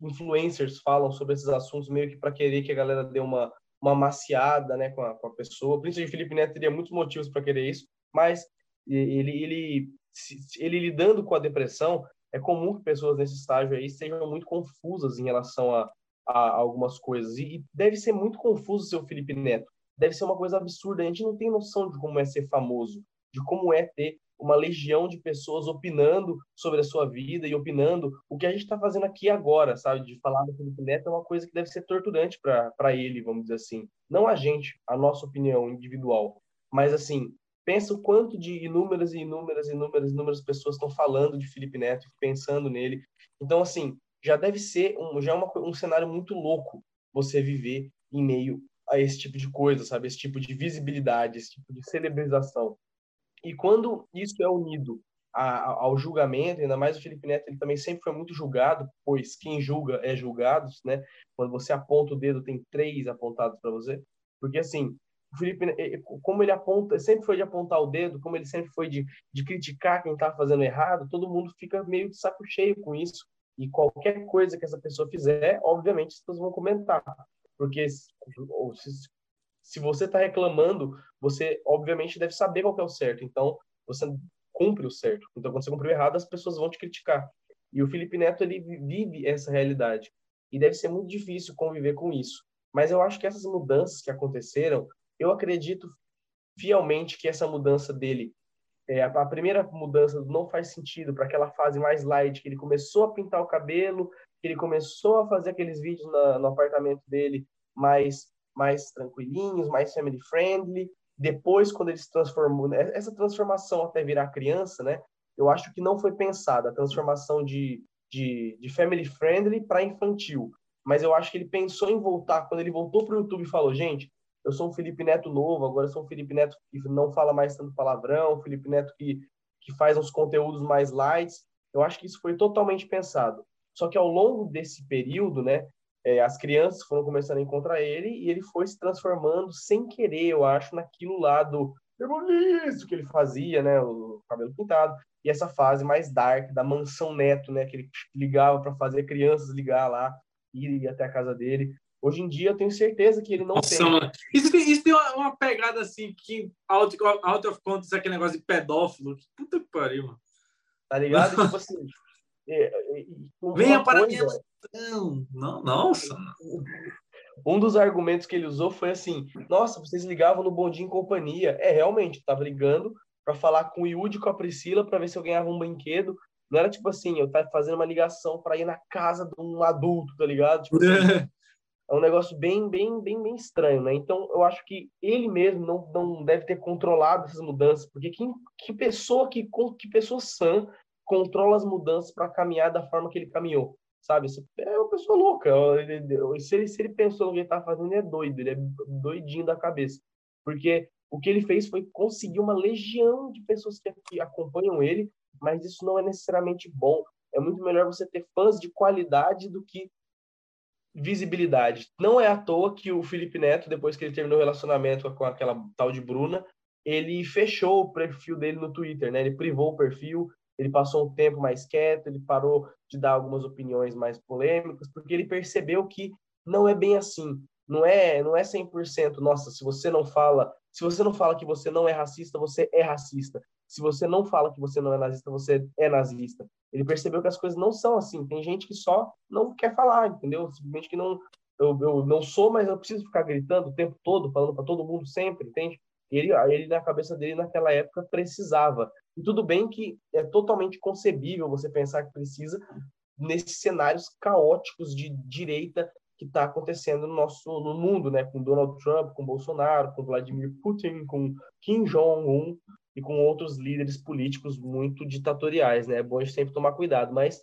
influencers falam sobre esses assuntos meio que para querer que a galera dê uma, uma maciada né, com, a, com a pessoa. Principalmente o Felipe Neto teria muitos motivos para querer isso, mas ele, ele, ele lidando com a depressão, é comum que pessoas nesse estágio aí sejam muito confusas em relação a, a algumas coisas. E, deve ser muito confuso ser o Felipe Neto. Deve ser uma coisa absurda. A gente não tem noção de como é ser famoso, de como é ter uma legião de pessoas opinando sobre a sua vida e opinando o que a gente está fazendo aqui agora, sabe? De falar do Felipe Neto é uma coisa que deve ser torturante para ele, vamos dizer assim. Não a gente, a nossa opinião individual, mas assim, pensa o quanto de inúmeras e inúmeras, inúmeras, inúmeras pessoas estão falando de Felipe Neto, pensando nele. Então, assim, já deve ser um, já é uma, um cenário muito louco você viver em meio a esse tipo de coisa, sabe? Esse tipo de visibilidade, esse tipo de celebrização. E quando isso é unido a, ao julgamento, ainda mais o Felipe Neto, ele também sempre foi muito julgado, pois quem julga é julgado, né? Quando você aponta o dedo, tem três apontados para você. Porque, assim, o Felipe, como ele aponta, sempre foi de apontar o dedo, como ele sempre foi de, de criticar quem está fazendo errado, todo mundo fica meio de saco cheio com isso. E qualquer coisa que essa pessoa fizer, obviamente, as pessoas vão comentar. Porque se, se você está reclamando, você, obviamente, deve saber qual é o certo. Então, você cumpre o certo. Então, quando você cumpre o errado, as pessoas vão te criticar. E o Felipe Neto, ele vive essa realidade. E deve ser muito difícil conviver com isso. Mas eu acho que essas mudanças que aconteceram, eu acredito fielmente que essa mudança dele, é, a primeira mudança não faz sentido para aquela fase mais light, que ele começou a pintar o cabelo, que ele começou a fazer aqueles vídeos na, no apartamento dele mais, mais tranquilinhos, mais family friendly, depois, quando ele se transformou, né, essa transformação até virar criança, né? Eu acho que não foi pensada a transformação de, de, de family friendly para infantil. Mas eu acho que ele pensou em voltar, quando ele voltou para o YouTube e falou: gente, eu sou um Felipe Neto novo, agora eu sou um Felipe Neto que não fala mais tanto palavrão, Felipe Neto que, que faz uns conteúdos mais light. Eu acho que isso foi totalmente pensado. Só que ao longo desse período, né, é, as crianças foram começando a encontrar ele e ele foi se transformando sem querer, eu acho, naquilo lá do isso que ele fazia, né, o cabelo pintado, e essa fase mais dark da mansão Neto, né, que ele ligava para fazer crianças ligar lá, ir até a casa dele. Hoje em dia eu tenho certeza que ele não Nossa, tem. Mano. Isso tem, isso tem uma, uma, pegada assim que out, out of context, aquele negócio de pedófilo. Puta que pariu, mano. Tá ligado? tipo assim. É, é, Venha para coisa... minha não, não, nossa. Um dos argumentos que ele usou foi assim: nossa, vocês ligavam no Bondinho Companhia. É, realmente, tava ligando para falar com o Yudi e com a Priscila para ver se eu ganhava um brinquedo. Não era tipo assim, eu tava fazendo uma ligação para ir na casa de um adulto, tá ligado? Tipo assim, é um negócio bem, bem, bem, bem estranho, né? Então, eu acho que ele mesmo não, não deve ter controlado essas mudanças, porque que, que pessoa que, que pessoa sã controla as mudanças para caminhar da forma que ele caminhou? sabe? É uma pessoa louca. Se ele, se ele pensou no que ele tá fazendo, ele é doido, ele é doidinho da cabeça. Porque o que ele fez foi conseguir uma legião de pessoas que, que acompanham ele, mas isso não é necessariamente bom. É muito melhor você ter fãs de qualidade do que visibilidade. Não é à toa que o Felipe Neto, depois que ele terminou o relacionamento com aquela tal de Bruna, ele fechou o perfil dele no Twitter, né? Ele privou o perfil, ele passou um tempo mais quieto, ele parou de dar algumas opiniões mais polêmicas, porque ele percebeu que não é bem assim. Não é, não é 100%, nossa, se você não fala, se você não fala que você não é racista, você é racista. Se você não fala que você não é nazista, você é nazista. Ele percebeu que as coisas não são assim. Tem gente que só não quer falar, entendeu? Simplesmente que não eu, eu não sou, mas eu preciso ficar gritando o tempo todo, falando para todo mundo sempre, entende? Ele, ele na cabeça dele naquela época precisava. E tudo bem que é totalmente concebível você pensar que precisa nesses cenários caóticos de direita que está acontecendo no nosso no mundo, né? Com Donald Trump, com Bolsonaro, com Vladimir Putin, com Kim Jong-un e com outros líderes políticos muito ditatoriais, né? É bom a gente sempre tomar cuidado, mas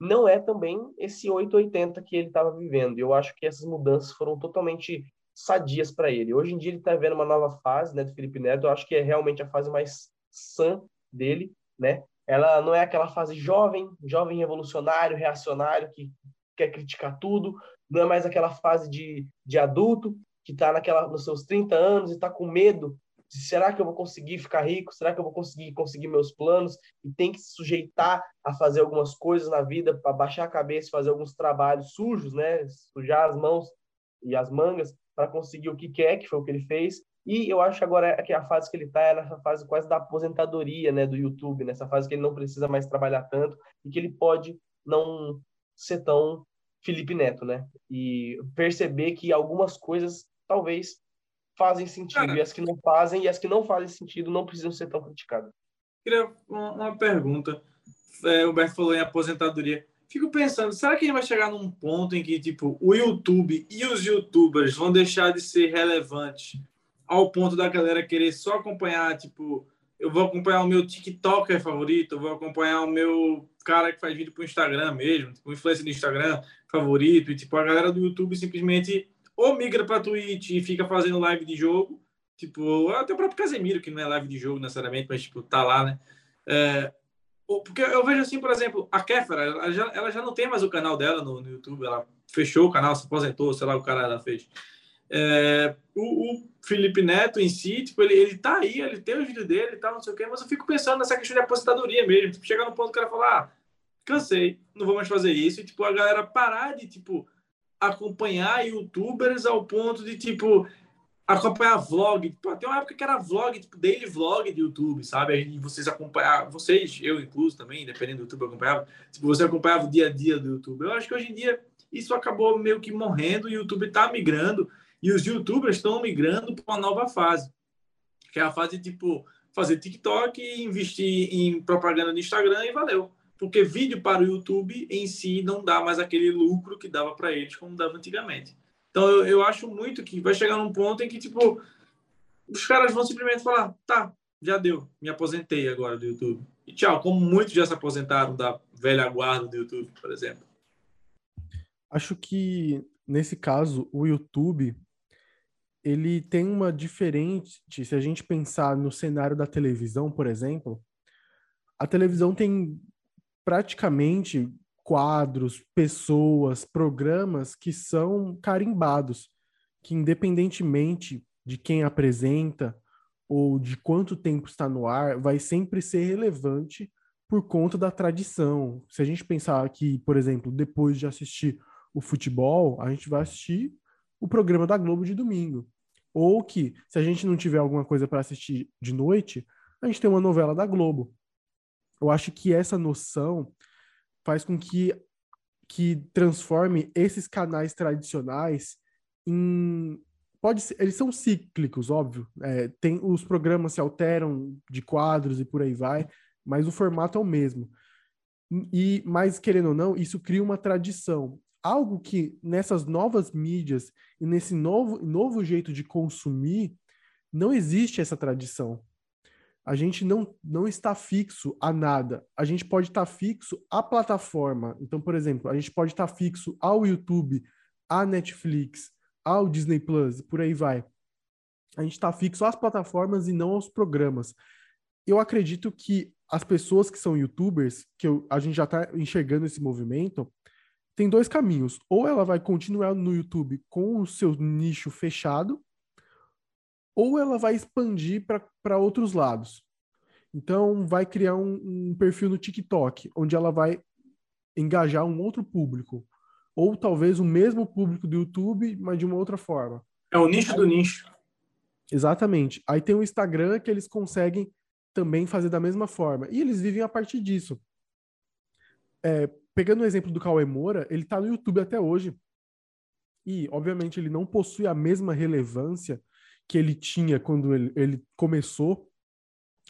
não é também esse 880 que ele estava vivendo. Eu acho que essas mudanças foram totalmente sadias para ele. Hoje em dia ele está vendo uma nova fase, né, do Felipe Neto. Eu acho que é realmente a fase mais sã dele, né? Ela não é aquela fase jovem, jovem revolucionário, reacionário, que quer criticar tudo, não é mais aquela fase de, de adulto que está naquela nos seus 30 anos e está com medo será que eu vou conseguir ficar rico? Será que eu vou conseguir conseguir meus planos? E tem que se sujeitar a fazer algumas coisas na vida para baixar a cabeça, fazer alguns trabalhos sujos, né? Sujar as mãos e as mangas para conseguir o que quer, que foi o que ele fez. E eu acho que agora é que a fase que ele está é nessa fase quase da aposentadoria né, do YouTube, nessa fase que ele não precisa mais trabalhar tanto e que ele pode não ser tão Felipe Neto, né? E perceber que algumas coisas talvez fazem sentido, e as que não fazem, e as que não fazem sentido não precisam ser tão criticadas. Queria uma, pergunta. É, o Berto falou em aposentadoria fico pensando, será que a gente vai chegar num ponto em que, tipo, o YouTube e os YouTubers vão deixar de ser relevantes ao ponto da galera querer só acompanhar, tipo, eu vou acompanhar o meu TikToker favorito, eu vou acompanhar o meu cara que faz vídeo para o Instagram mesmo, tipo, o influencer do Instagram favorito, e tipo, a galera do YouTube simplesmente ou migra para Twitch e fica fazendo live de jogo, tipo, até o próprio Casemiro, que não é live de jogo necessariamente, mas tipo, tá lá, né? É, porque eu vejo assim, por exemplo, a Kéfera, ela já, ela já não tem mais o canal dela no, no YouTube, ela fechou o canal, se aposentou, sei lá o cara ela fez. É, o, o, Felipe Neto em si, tipo, ele, ele tá aí, ele tem o vídeo dele e tal, não sei o quê, mas eu fico pensando nessa questão de aposentadoria mesmo. Tipo, chegar no ponto que o cara falar, ah, cansei, não vou mais fazer isso, e tipo, a galera parar de, tipo, acompanhar youtubers ao ponto de, tipo, acompanhar vlog. Tipo, tem uma época que era vlog, tipo, daily vlog de YouTube, sabe? E vocês acompanhavam, vocês, eu incluso também, dependendo do YouTube, acompanhava. Tipo, você acompanhava o dia a dia do YouTube. Eu acho que hoje em dia isso acabou meio que morrendo o YouTube está migrando e os youtubers estão migrando para uma nova fase, que é a fase tipo fazer TikTok investir em propaganda no Instagram e valeu. Porque vídeo para o YouTube em si não dá mais aquele lucro que dava para eles como dava antigamente. Então eu, eu acho muito que vai chegar num ponto em que tipo os caras vão simplesmente falar, tá, já deu, me aposentei agora do YouTube. E tchau, como muitos já se aposentaram da velha guarda do YouTube, por exemplo. Acho que nesse caso o YouTube ele tem uma diferente, se a gente pensar no cenário da televisão, por exemplo, a televisão tem praticamente quadros, pessoas, programas que são carimbados, que independentemente de quem apresenta ou de quanto tempo está no ar, vai sempre ser relevante por conta da tradição. Se a gente pensar que, por exemplo, depois de assistir o futebol, a gente vai assistir o programa da Globo de domingo. Ou que, se a gente não tiver alguma coisa para assistir de noite, a gente tem uma novela da Globo. Eu acho que essa noção faz com que, que transforme esses canais tradicionais em. Pode ser, eles são cíclicos, óbvio. É, tem, os programas se alteram de quadros e por aí vai, mas o formato é o mesmo. E, mas, querendo ou não, isso cria uma tradição algo que nessas novas mídias e nesse novo, novo jeito de consumir, não existe essa tradição. A gente não, não está fixo a nada. A gente pode estar fixo à plataforma. Então, por exemplo, a gente pode estar fixo ao YouTube, à Netflix, ao Disney Plus, por aí vai. A gente está fixo às plataformas e não aos programas. Eu acredito que as pessoas que são youtubers, que eu, a gente já está enxergando esse movimento, tem dois caminhos. Ou ela vai continuar no YouTube com o seu nicho fechado, ou ela vai expandir para outros lados. Então, vai criar um, um, perfil no TikTok, onde ela vai engajar um outro público. Ou talvez o mesmo público do YouTube, mas de uma outra forma. É o nicho do nicho. Exatamente. Aí tem o Instagram que eles conseguem também fazer da mesma forma. E eles vivem a partir disso. É, pegando o exemplo do Cauê Moura, ele tá no YouTube até hoje. E, obviamente, ele não possui a mesma relevância que ele tinha quando ele, ele começou,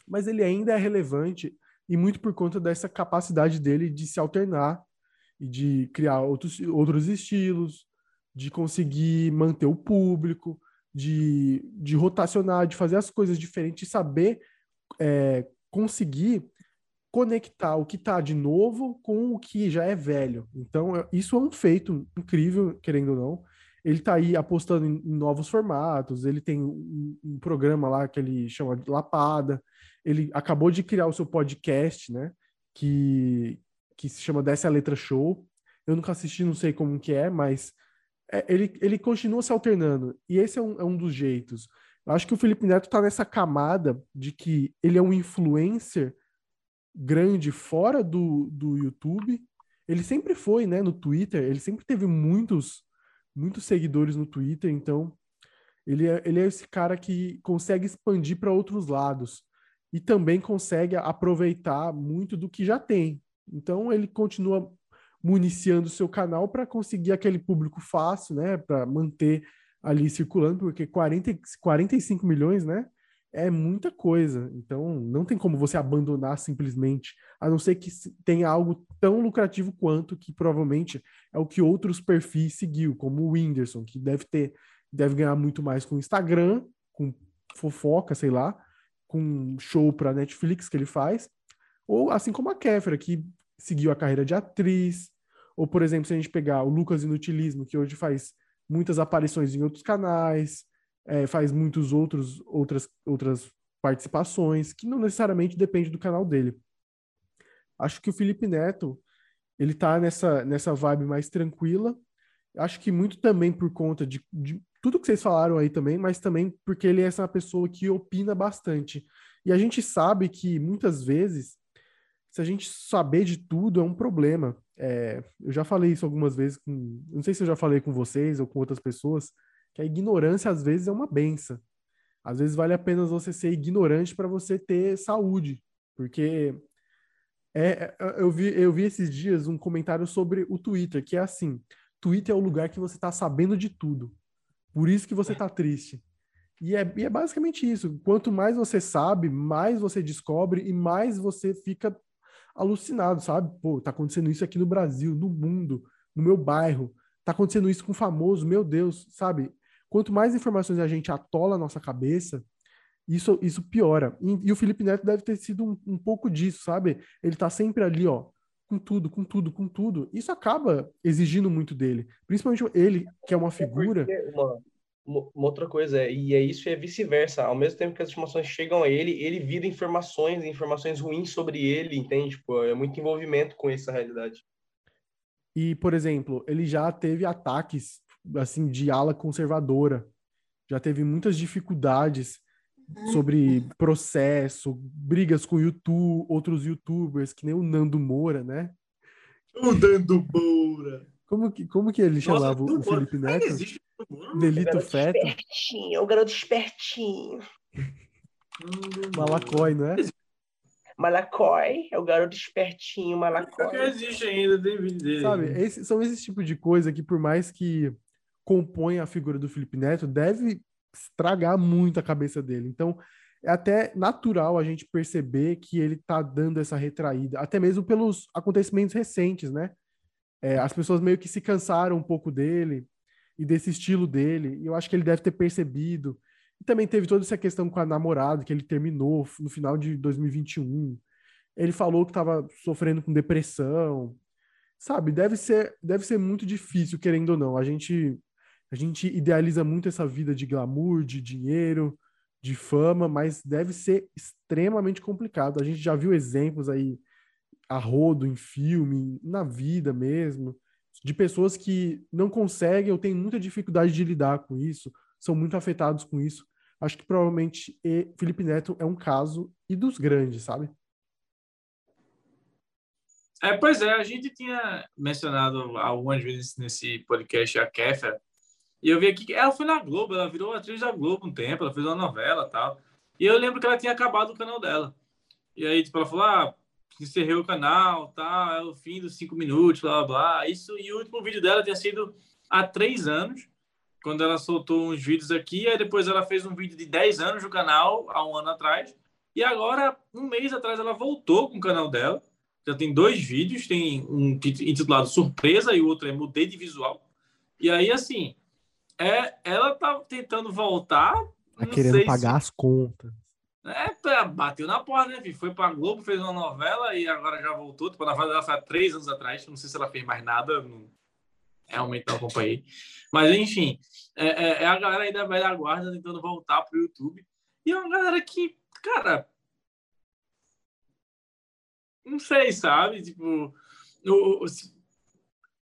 mas ele ainda é relevante e muito por conta dessa capacidade dele de se alternar e de criar outros, outros estilos, de conseguir manter o público, de, de rotacionar, de fazer as coisas diferentes saber é, conseguir conectar o que está de novo com o que já é velho. Então, é, isso é um feito incrível, querendo ou não. Ele está aí apostando em, em, novos formatos, ele tem um, um, programa lá que ele chama de Lapada, ele acabou de criar o seu podcast, né, que, que se chama Desce a Letra Show. Eu nunca assisti, não sei como que é, mas é, ele, ele continua se alternando, e esse é um, é um dos jeitos. Eu acho que o Felipe Neto está nessa camada de que ele é um influencer grande fora do, do YouTube. Ele sempre foi, né, no Twitter, ele sempre teve muitos, muitos seguidores no Twitter, então ele é, ele é esse cara que consegue expandir para outros lados e também consegue aproveitar muito do que já tem. Então ele continua municiando o seu canal para conseguir aquele público fácil, né, para manter ali circulando, porque 40, 45 milhões, né, é muita coisa. Então, não tem como você abandonar simplesmente, a não ser que tenha algo tão lucrativo quanto que provavelmente é o que outros perfis seguiu, como o Whindersson, que deve ter, deve ganhar muito mais com Instagram, com fofoca, sei lá, com show para Netflix que ele faz, ou assim como a Kéfera, que seguiu a carreira de atriz, ou, por exemplo, se a gente pegar o Lucas Inutilismo, que hoje faz muitas aparições em outros canais, é, faz muitos outros outras outras participações que não necessariamente depende do canal dele. Acho que o Felipe Neto ele tá nessa nessa vibe mais tranquila. Acho que muito também por conta de, de tudo que vocês falaram aí também, mas também porque ele é essa pessoa que opina bastante. E a gente sabe que muitas vezes, se a gente saber de tudo, é um problema. É, eu já falei isso algumas vezes, com, não sei se eu já falei com vocês ou com outras pessoas, que a ignorância às vezes é uma benção. Às vezes vale a pena você ser ignorante para você ter saúde, porque é, é, eu, vi, eu vi esses dias um comentário sobre o Twitter, que é assim: Twitter é o lugar que você está sabendo de tudo. Por isso que você está triste. E é, e é basicamente isso. Quanto mais você sabe, mais você descobre e mais você fica alucinado, sabe? Pô, tá acontecendo isso aqui no Brasil, no mundo, no meu bairro. Tá acontecendo isso com um famoso, meu Deus, sabe? Quanto mais informações a gente atola a nossa cabeça, isso, isso piora. E, e o Felipe Neto deve ter sido um, um, pouco disso, sabe? Ele tá sempre ali, ó, com tudo, com tudo, com tudo. Isso acaba exigindo muito dele. Principalmente ele, que é uma figura. Uma, uma, outra coisa, é, e é isso é vice-versa. Ao mesmo tempo que as informações chegam a ele, ele vira informações, informações ruins sobre ele, entende? Tipo, é muito envolvimento com essa realidade. E, por exemplo, ele já teve ataques assim de ala conservadora. Já teve muitas dificuldades uhum. sobre processo, brigas com YouTube, outros youtubers, que nem o Nando Moura, né? O Nando Moura. Como que, como que ele chamava Nossa, o Felipe Neto? Existe Delito feto. Espertinho, é o garoto espertinho. Malacói, não é? Malacói, é o garoto espertinho, Malacói. Que existe ainda, dele. Sabe, esse, são esses tipos de coisa que, por mais que compõe a figura do Felipe Neto, deve estragar muito a cabeça dele. Então, é até natural a gente perceber que ele tá dando essa retraída, até mesmo pelos acontecimentos recentes, né? É, as pessoas meio que se cansaram um pouco dele e desse estilo dele, e eu acho que ele deve ter percebido. E também teve toda essa questão com a namorada, que ele terminou no final de 2021. Ele falou que estava sofrendo com depressão. Sabe, deve ser, deve ser muito difícil, querendo ou não. A gente a gente idealiza muito essa vida de glamour, de dinheiro, de fama, mas deve ser extremamente complicado. A gente já viu exemplos aí a rodo em filme, na vida mesmo, de pessoas que não conseguem ou têm muita dificuldade de lidar com isso, são muito afetados com isso. Acho que provavelmente Felipe Neto é um caso e dos grandes, sabe? É, pois é, a gente tinha mencionado algumas vezes nesse podcast a Kéfera, e eu vi aqui que ela foi na Globo, ela virou atriz da Globo um tempo, ela fez uma novela tal. E eu lembro que ela tinha acabado o canal dela. E aí, tipo, ela falou, ah, encerrei o canal, tá, é o fim dos cinco minutos, blá, blá. Isso, e o último vídeo dela tinha sido há três anos, quando ela soltou uns vídeos aqui, aí depois ela fez um vídeo de dez anos no canal, há um ano atrás, e agora, um mês atrás, ela voltou com o canal dela, já tem dois vídeos, tem um intitulado Surpresa e o outro é Mudei de Visual. E aí, assim, é, ela tá tentando voltar. Tá querendo pagar se... as contas. É, tá, bateu na porta, né, filho? Foi pra Globo, fez uma novela e agora já voltou. Tipo, a novela dela foi há três anos atrás. Não sei se ela fez mais nada. Não... Realmente não acompanhei. Mas, enfim, é, é, é, a galera aí da velha guarda tentando voltar pro YouTube. E é uma galera que, cara. Não sei, sabe? Tipo. O, o,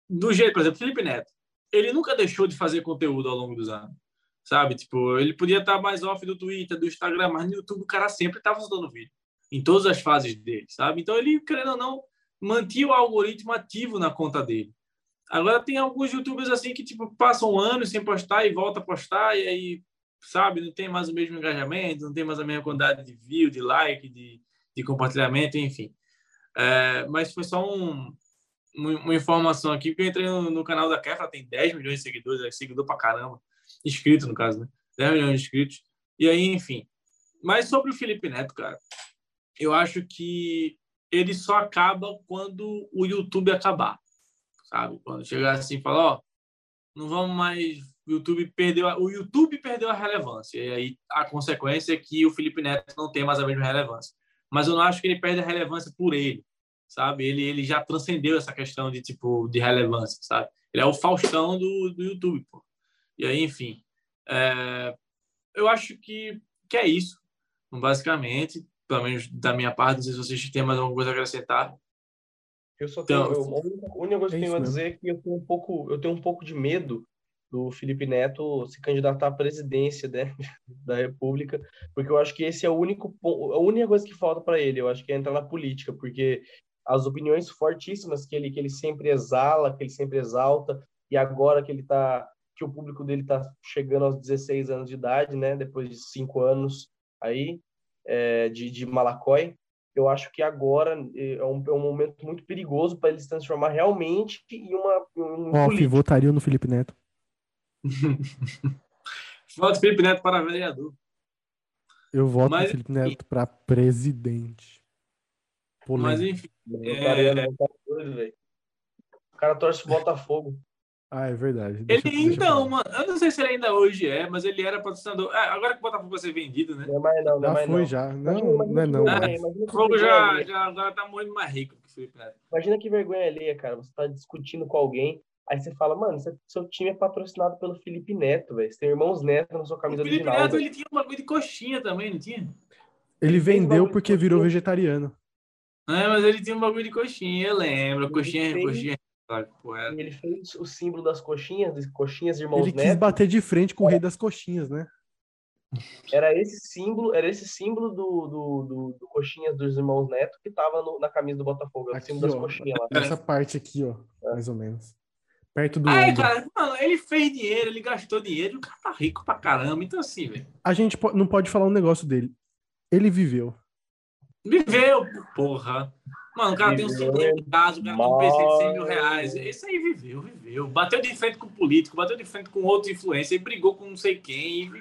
do jeito, por exemplo, Felipe Neto ele nunca deixou de fazer conteúdo ao longo dos anos, sabe? Tipo, ele podia estar mais off do Twitter, do Instagram, mas no YouTube o cara sempre estava soltando vídeo, em todas as fases dele, sabe? Então ele, querendo ou não, mantinha o algoritmo ativo na conta dele. Agora tem alguns youtubers assim que, tipo, passam anos sem postar e volta a postar e aí, sabe, não tem mais o mesmo engajamento, não tem mais a mesma quantidade de view, de like, de, de compartilhamento, enfim. É, mas foi só um, uma informação aqui, porque eu entrei no, no canal da Kefra, tem 10 milhões de seguidores, é seguidor pra caramba. Inscrito, no caso, né? 10 milhões de inscritos. E aí, enfim. Mas sobre o Felipe Neto, cara, eu acho que ele só acaba quando o YouTube acabar, sabe? Quando chegar assim e falar, ó, não vamos mais. YouTube perdeu a, o YouTube perdeu a relevância. E aí a consequência é que o Felipe Neto não tem mais a mesma relevância. Mas eu não acho que ele perde a relevância por ele, sabe? Ele, ele já transcendeu essa questão de tipo de relevância, sabe? Ele é o Faustão do, do YouTube, pô. E aí, enfim. É, eu acho que, que é isso, basicamente. Pelo menos da minha parte, não sei se vocês têm mais alguma coisa a acrescentar. Eu só tenho, então, eu, a única coisa que eu tenho a dizer é que eu tenho um pouco, eu tenho um pouco de medo do Felipe Neto se candidatar à presidência né, da República, porque eu acho que esse é o único a única coisa que falta para ele, eu acho que é entrar na política, porque as opiniões fortíssimas que ele que ele sempre exala, que ele sempre exalta, e agora que ele tá que o público dele está chegando aos 16 anos de idade, né, depois de cinco anos aí é, de, de Malacói, eu acho que agora é, é um, é um momento muito perigoso para ele se transformar realmente em uma. Um Off, votaria no Felipe Neto. Voto Felipe Neto para vereador. Eu voto Mas, no Felipe Neto para presidente. Polêmico. Mas enfim. É... O cara torce o Botafogo. Ah, é verdade. Deixa, ele, deixa então, mano, eu não sei se ele ainda hoje é, mas ele era patrocinador. É, agora que o Botafogo vai ser vendido, né? Não é mais não, não é mais foi não. já. Não, não é não. O Botafogo já, já agora tá muito mais rico que o Felipe Neto. Imagina que vergonha alheia, cara. Você tá discutindo com alguém, aí você fala, mano, seu time é patrocinado pelo Felipe Neto, velho. Você tem irmãos Neto na sua camisa o Felipe original. Neto, véio. ele tinha um bagulho de coxinha também, não tinha? Ele vendeu porque virou vegetariano. É, mas ele tinha um bagulho de coxinha, eu lembro. Coxinha, coxinha ele fez o símbolo das coxinhas, das coxinhas de irmãos Ele quis bater de frente com o rei das coxinhas, né? Era esse símbolo, era esse símbolo do, do, do, do coxinhas dos irmãos Neto que tava no, na camisa do Botafogo. Aqui, o símbolo ó, das coxinhas lá. Essa parte aqui, ó, é. mais ou menos. Perto do. Ai, cara, mano, ele fez dinheiro, ele gastou dinheiro, o cara tá rico pra caramba. Então, assim, velho. A gente não pode falar um negócio dele. Ele viveu. Viveu, porra. Mano, o cara viveu, tem um cinema em casa, o cara tem um PC de 100 mil reais. Esse aí viveu, viveu. Bateu de frente com o político, bateu de frente com outro influência, e brigou com não sei quem.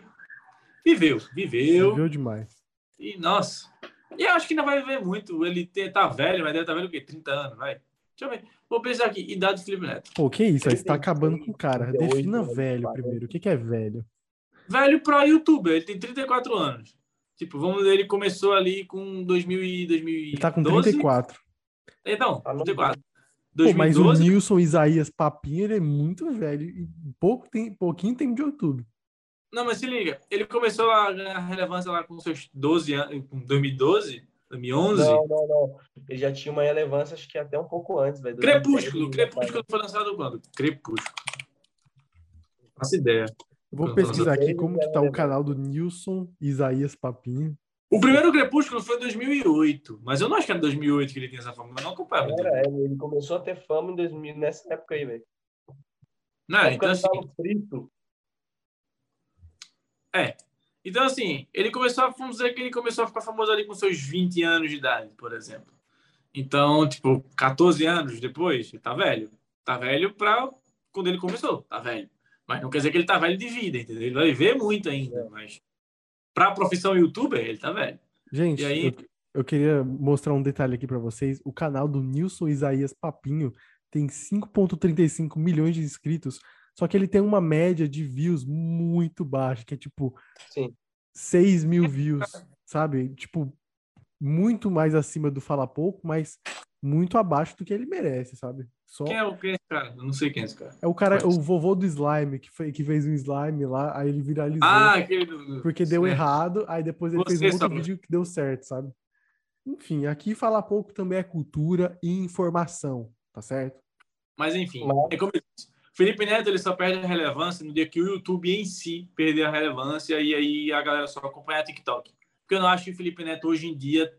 Viveu, viveu. Viveu demais. E, nossa. E eu acho que ainda vai viver muito. Ele tá velho, mas deve estar tá velho o quê? 30 anos, vai. Deixa eu ver. Vou pensar aqui, idade do Felipe Neto. Pô, que isso? Aí você tá acabando com o cara. Defina velho primeiro. O que, que é velho? Velho pro youtuber, ele tem 34 anos. Tipo, vamos ver, ele começou ali com 2000 e 2012. Ele tá com 34. Então, 34. Pô, mas o Nilson Isaías Papinha, ele é muito velho e pouco tem, pouquinho tempo de YouTube. Não, mas se liga, ele começou a ganhar relevância lá com seus 12 anos, com 2012, 2011. Não, não, não. Ele já tinha uma relevância, acho que até um pouco antes, velho. Crepúsculo, Crepúsculo foi lançado quando? Crepúsculo. Não faço ideia. Vou pesquisar aqui como que tá o canal do Nilson Isaías Papinha. O primeiro Crepúsculo foi em 2008, mas eu não acho que era 2008 que ele tinha essa fama, mas não acompanhava. Era, ele começou a ter fama em 2000, nessa época aí, velho. Não, então assim... Frito. É. Então, assim, ele começou a, vamos dizer que ele começou a ficar famoso ali com seus 20 anos de idade, por exemplo. Então, tipo, 14 anos depois, ele tá velho. Tá velho pra quando ele começou, tá velho. Mas não quer dizer que ele tá velho de vida, entendeu? Ele vai viver muito ainda, é. mas para a profissão youtuber, ele tá velho. Gente, aí... eu, eu, queria mostrar um detalhe aqui para vocês. O canal do Nilson Isaías Papinho tem 5.35 milhões de inscritos, só que ele tem uma média de views muito baixa, que é tipo Sim. 6 mil views, sabe? Tipo, muito mais acima do Fala Pouco, mas muito abaixo do que ele merece, sabe? Só... Quem é o quem é esse cara? Eu não sei quem é esse cara. É o cara, o vovô do slime, que, foi, que fez um slime lá, aí ele viralizou. Ah, aquele do... Porque deu é. errado, aí depois ele Você fez um outro sabe. vídeo que deu certo, sabe? Enfim, aqui Fala Pouco também é cultura e informação, tá certo? Mas enfim, é como eu disse. Felipe Neto ele só perde a relevância no dia que o YouTube em si perder a relevância e aí a galera só acompanha a TikTok. Porque eu não acho que o Felipe Neto hoje em dia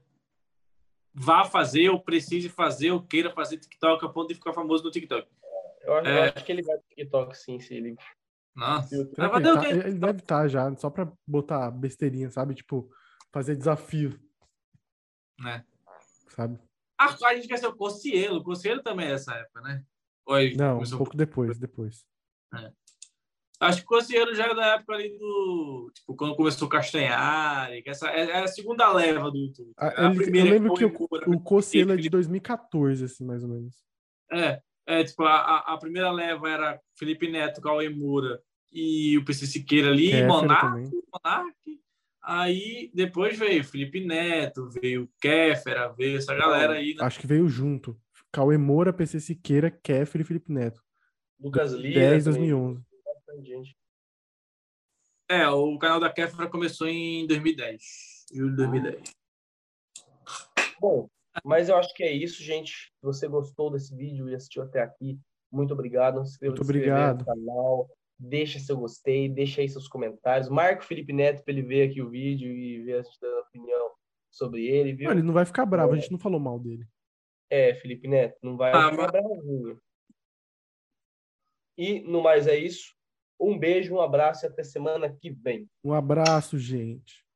vá fazer, ou precise fazer, ou queira fazer TikTok a ponto de ficar famoso no TikTok. Eu acho, é... eu acho que ele vai pro TikTok sim, se ele. Nossa. Ele, tá, ele deve estar tá já, só pra botar besteirinha, sabe? Tipo, fazer desafio. Né? Sabe? Ah, a gente quer ser o Cossielo. O Cossielo também é essa época, né? Oi, Não, um pouco depois, depois. É. Acho que o Cossielo já é da época ali do. Tipo, quando começou o Castanhari, que essa é, é a segunda leva do YouTube. Ah, ele, eu lembro que, o, o Cossielo é de 2014, assim, mais ou menos. É. É, tipo, a, a primeira leva era Felipe Neto, Cauê Moura e o PC Siqueira ali, Kéfera Monark, também. Monark. Aí depois veio Felipe Neto, veio Kéfera, veio essa galera aí. Né? Acho que veio junto. Cauê Moura, PC Siqueira, Kéfera e Felipe Neto. Lucas Lira. 10, também, 2011. Gente. É, o canal da Kéfera começou em 2010. Julho de 2010. Bom, mas eu acho que é isso, gente. Se você gostou desse vídeo e assistiu até aqui, muito obrigado. Se inscreva Muito obrigado. no canal, deixa seu gostei, deixa aí seus comentários. Marca o Felipe Neto para ele ver aqui o vídeo e ver a sua opinião sobre ele, viu? Não, ele não vai ficar bravo, a gente não falou mal dele. É, Felipe Neto, não vai Ah, ficar mas- bravozinho. E no mais é isso. Um beijo, um abraço e até semana que vem. Um abraço, gente.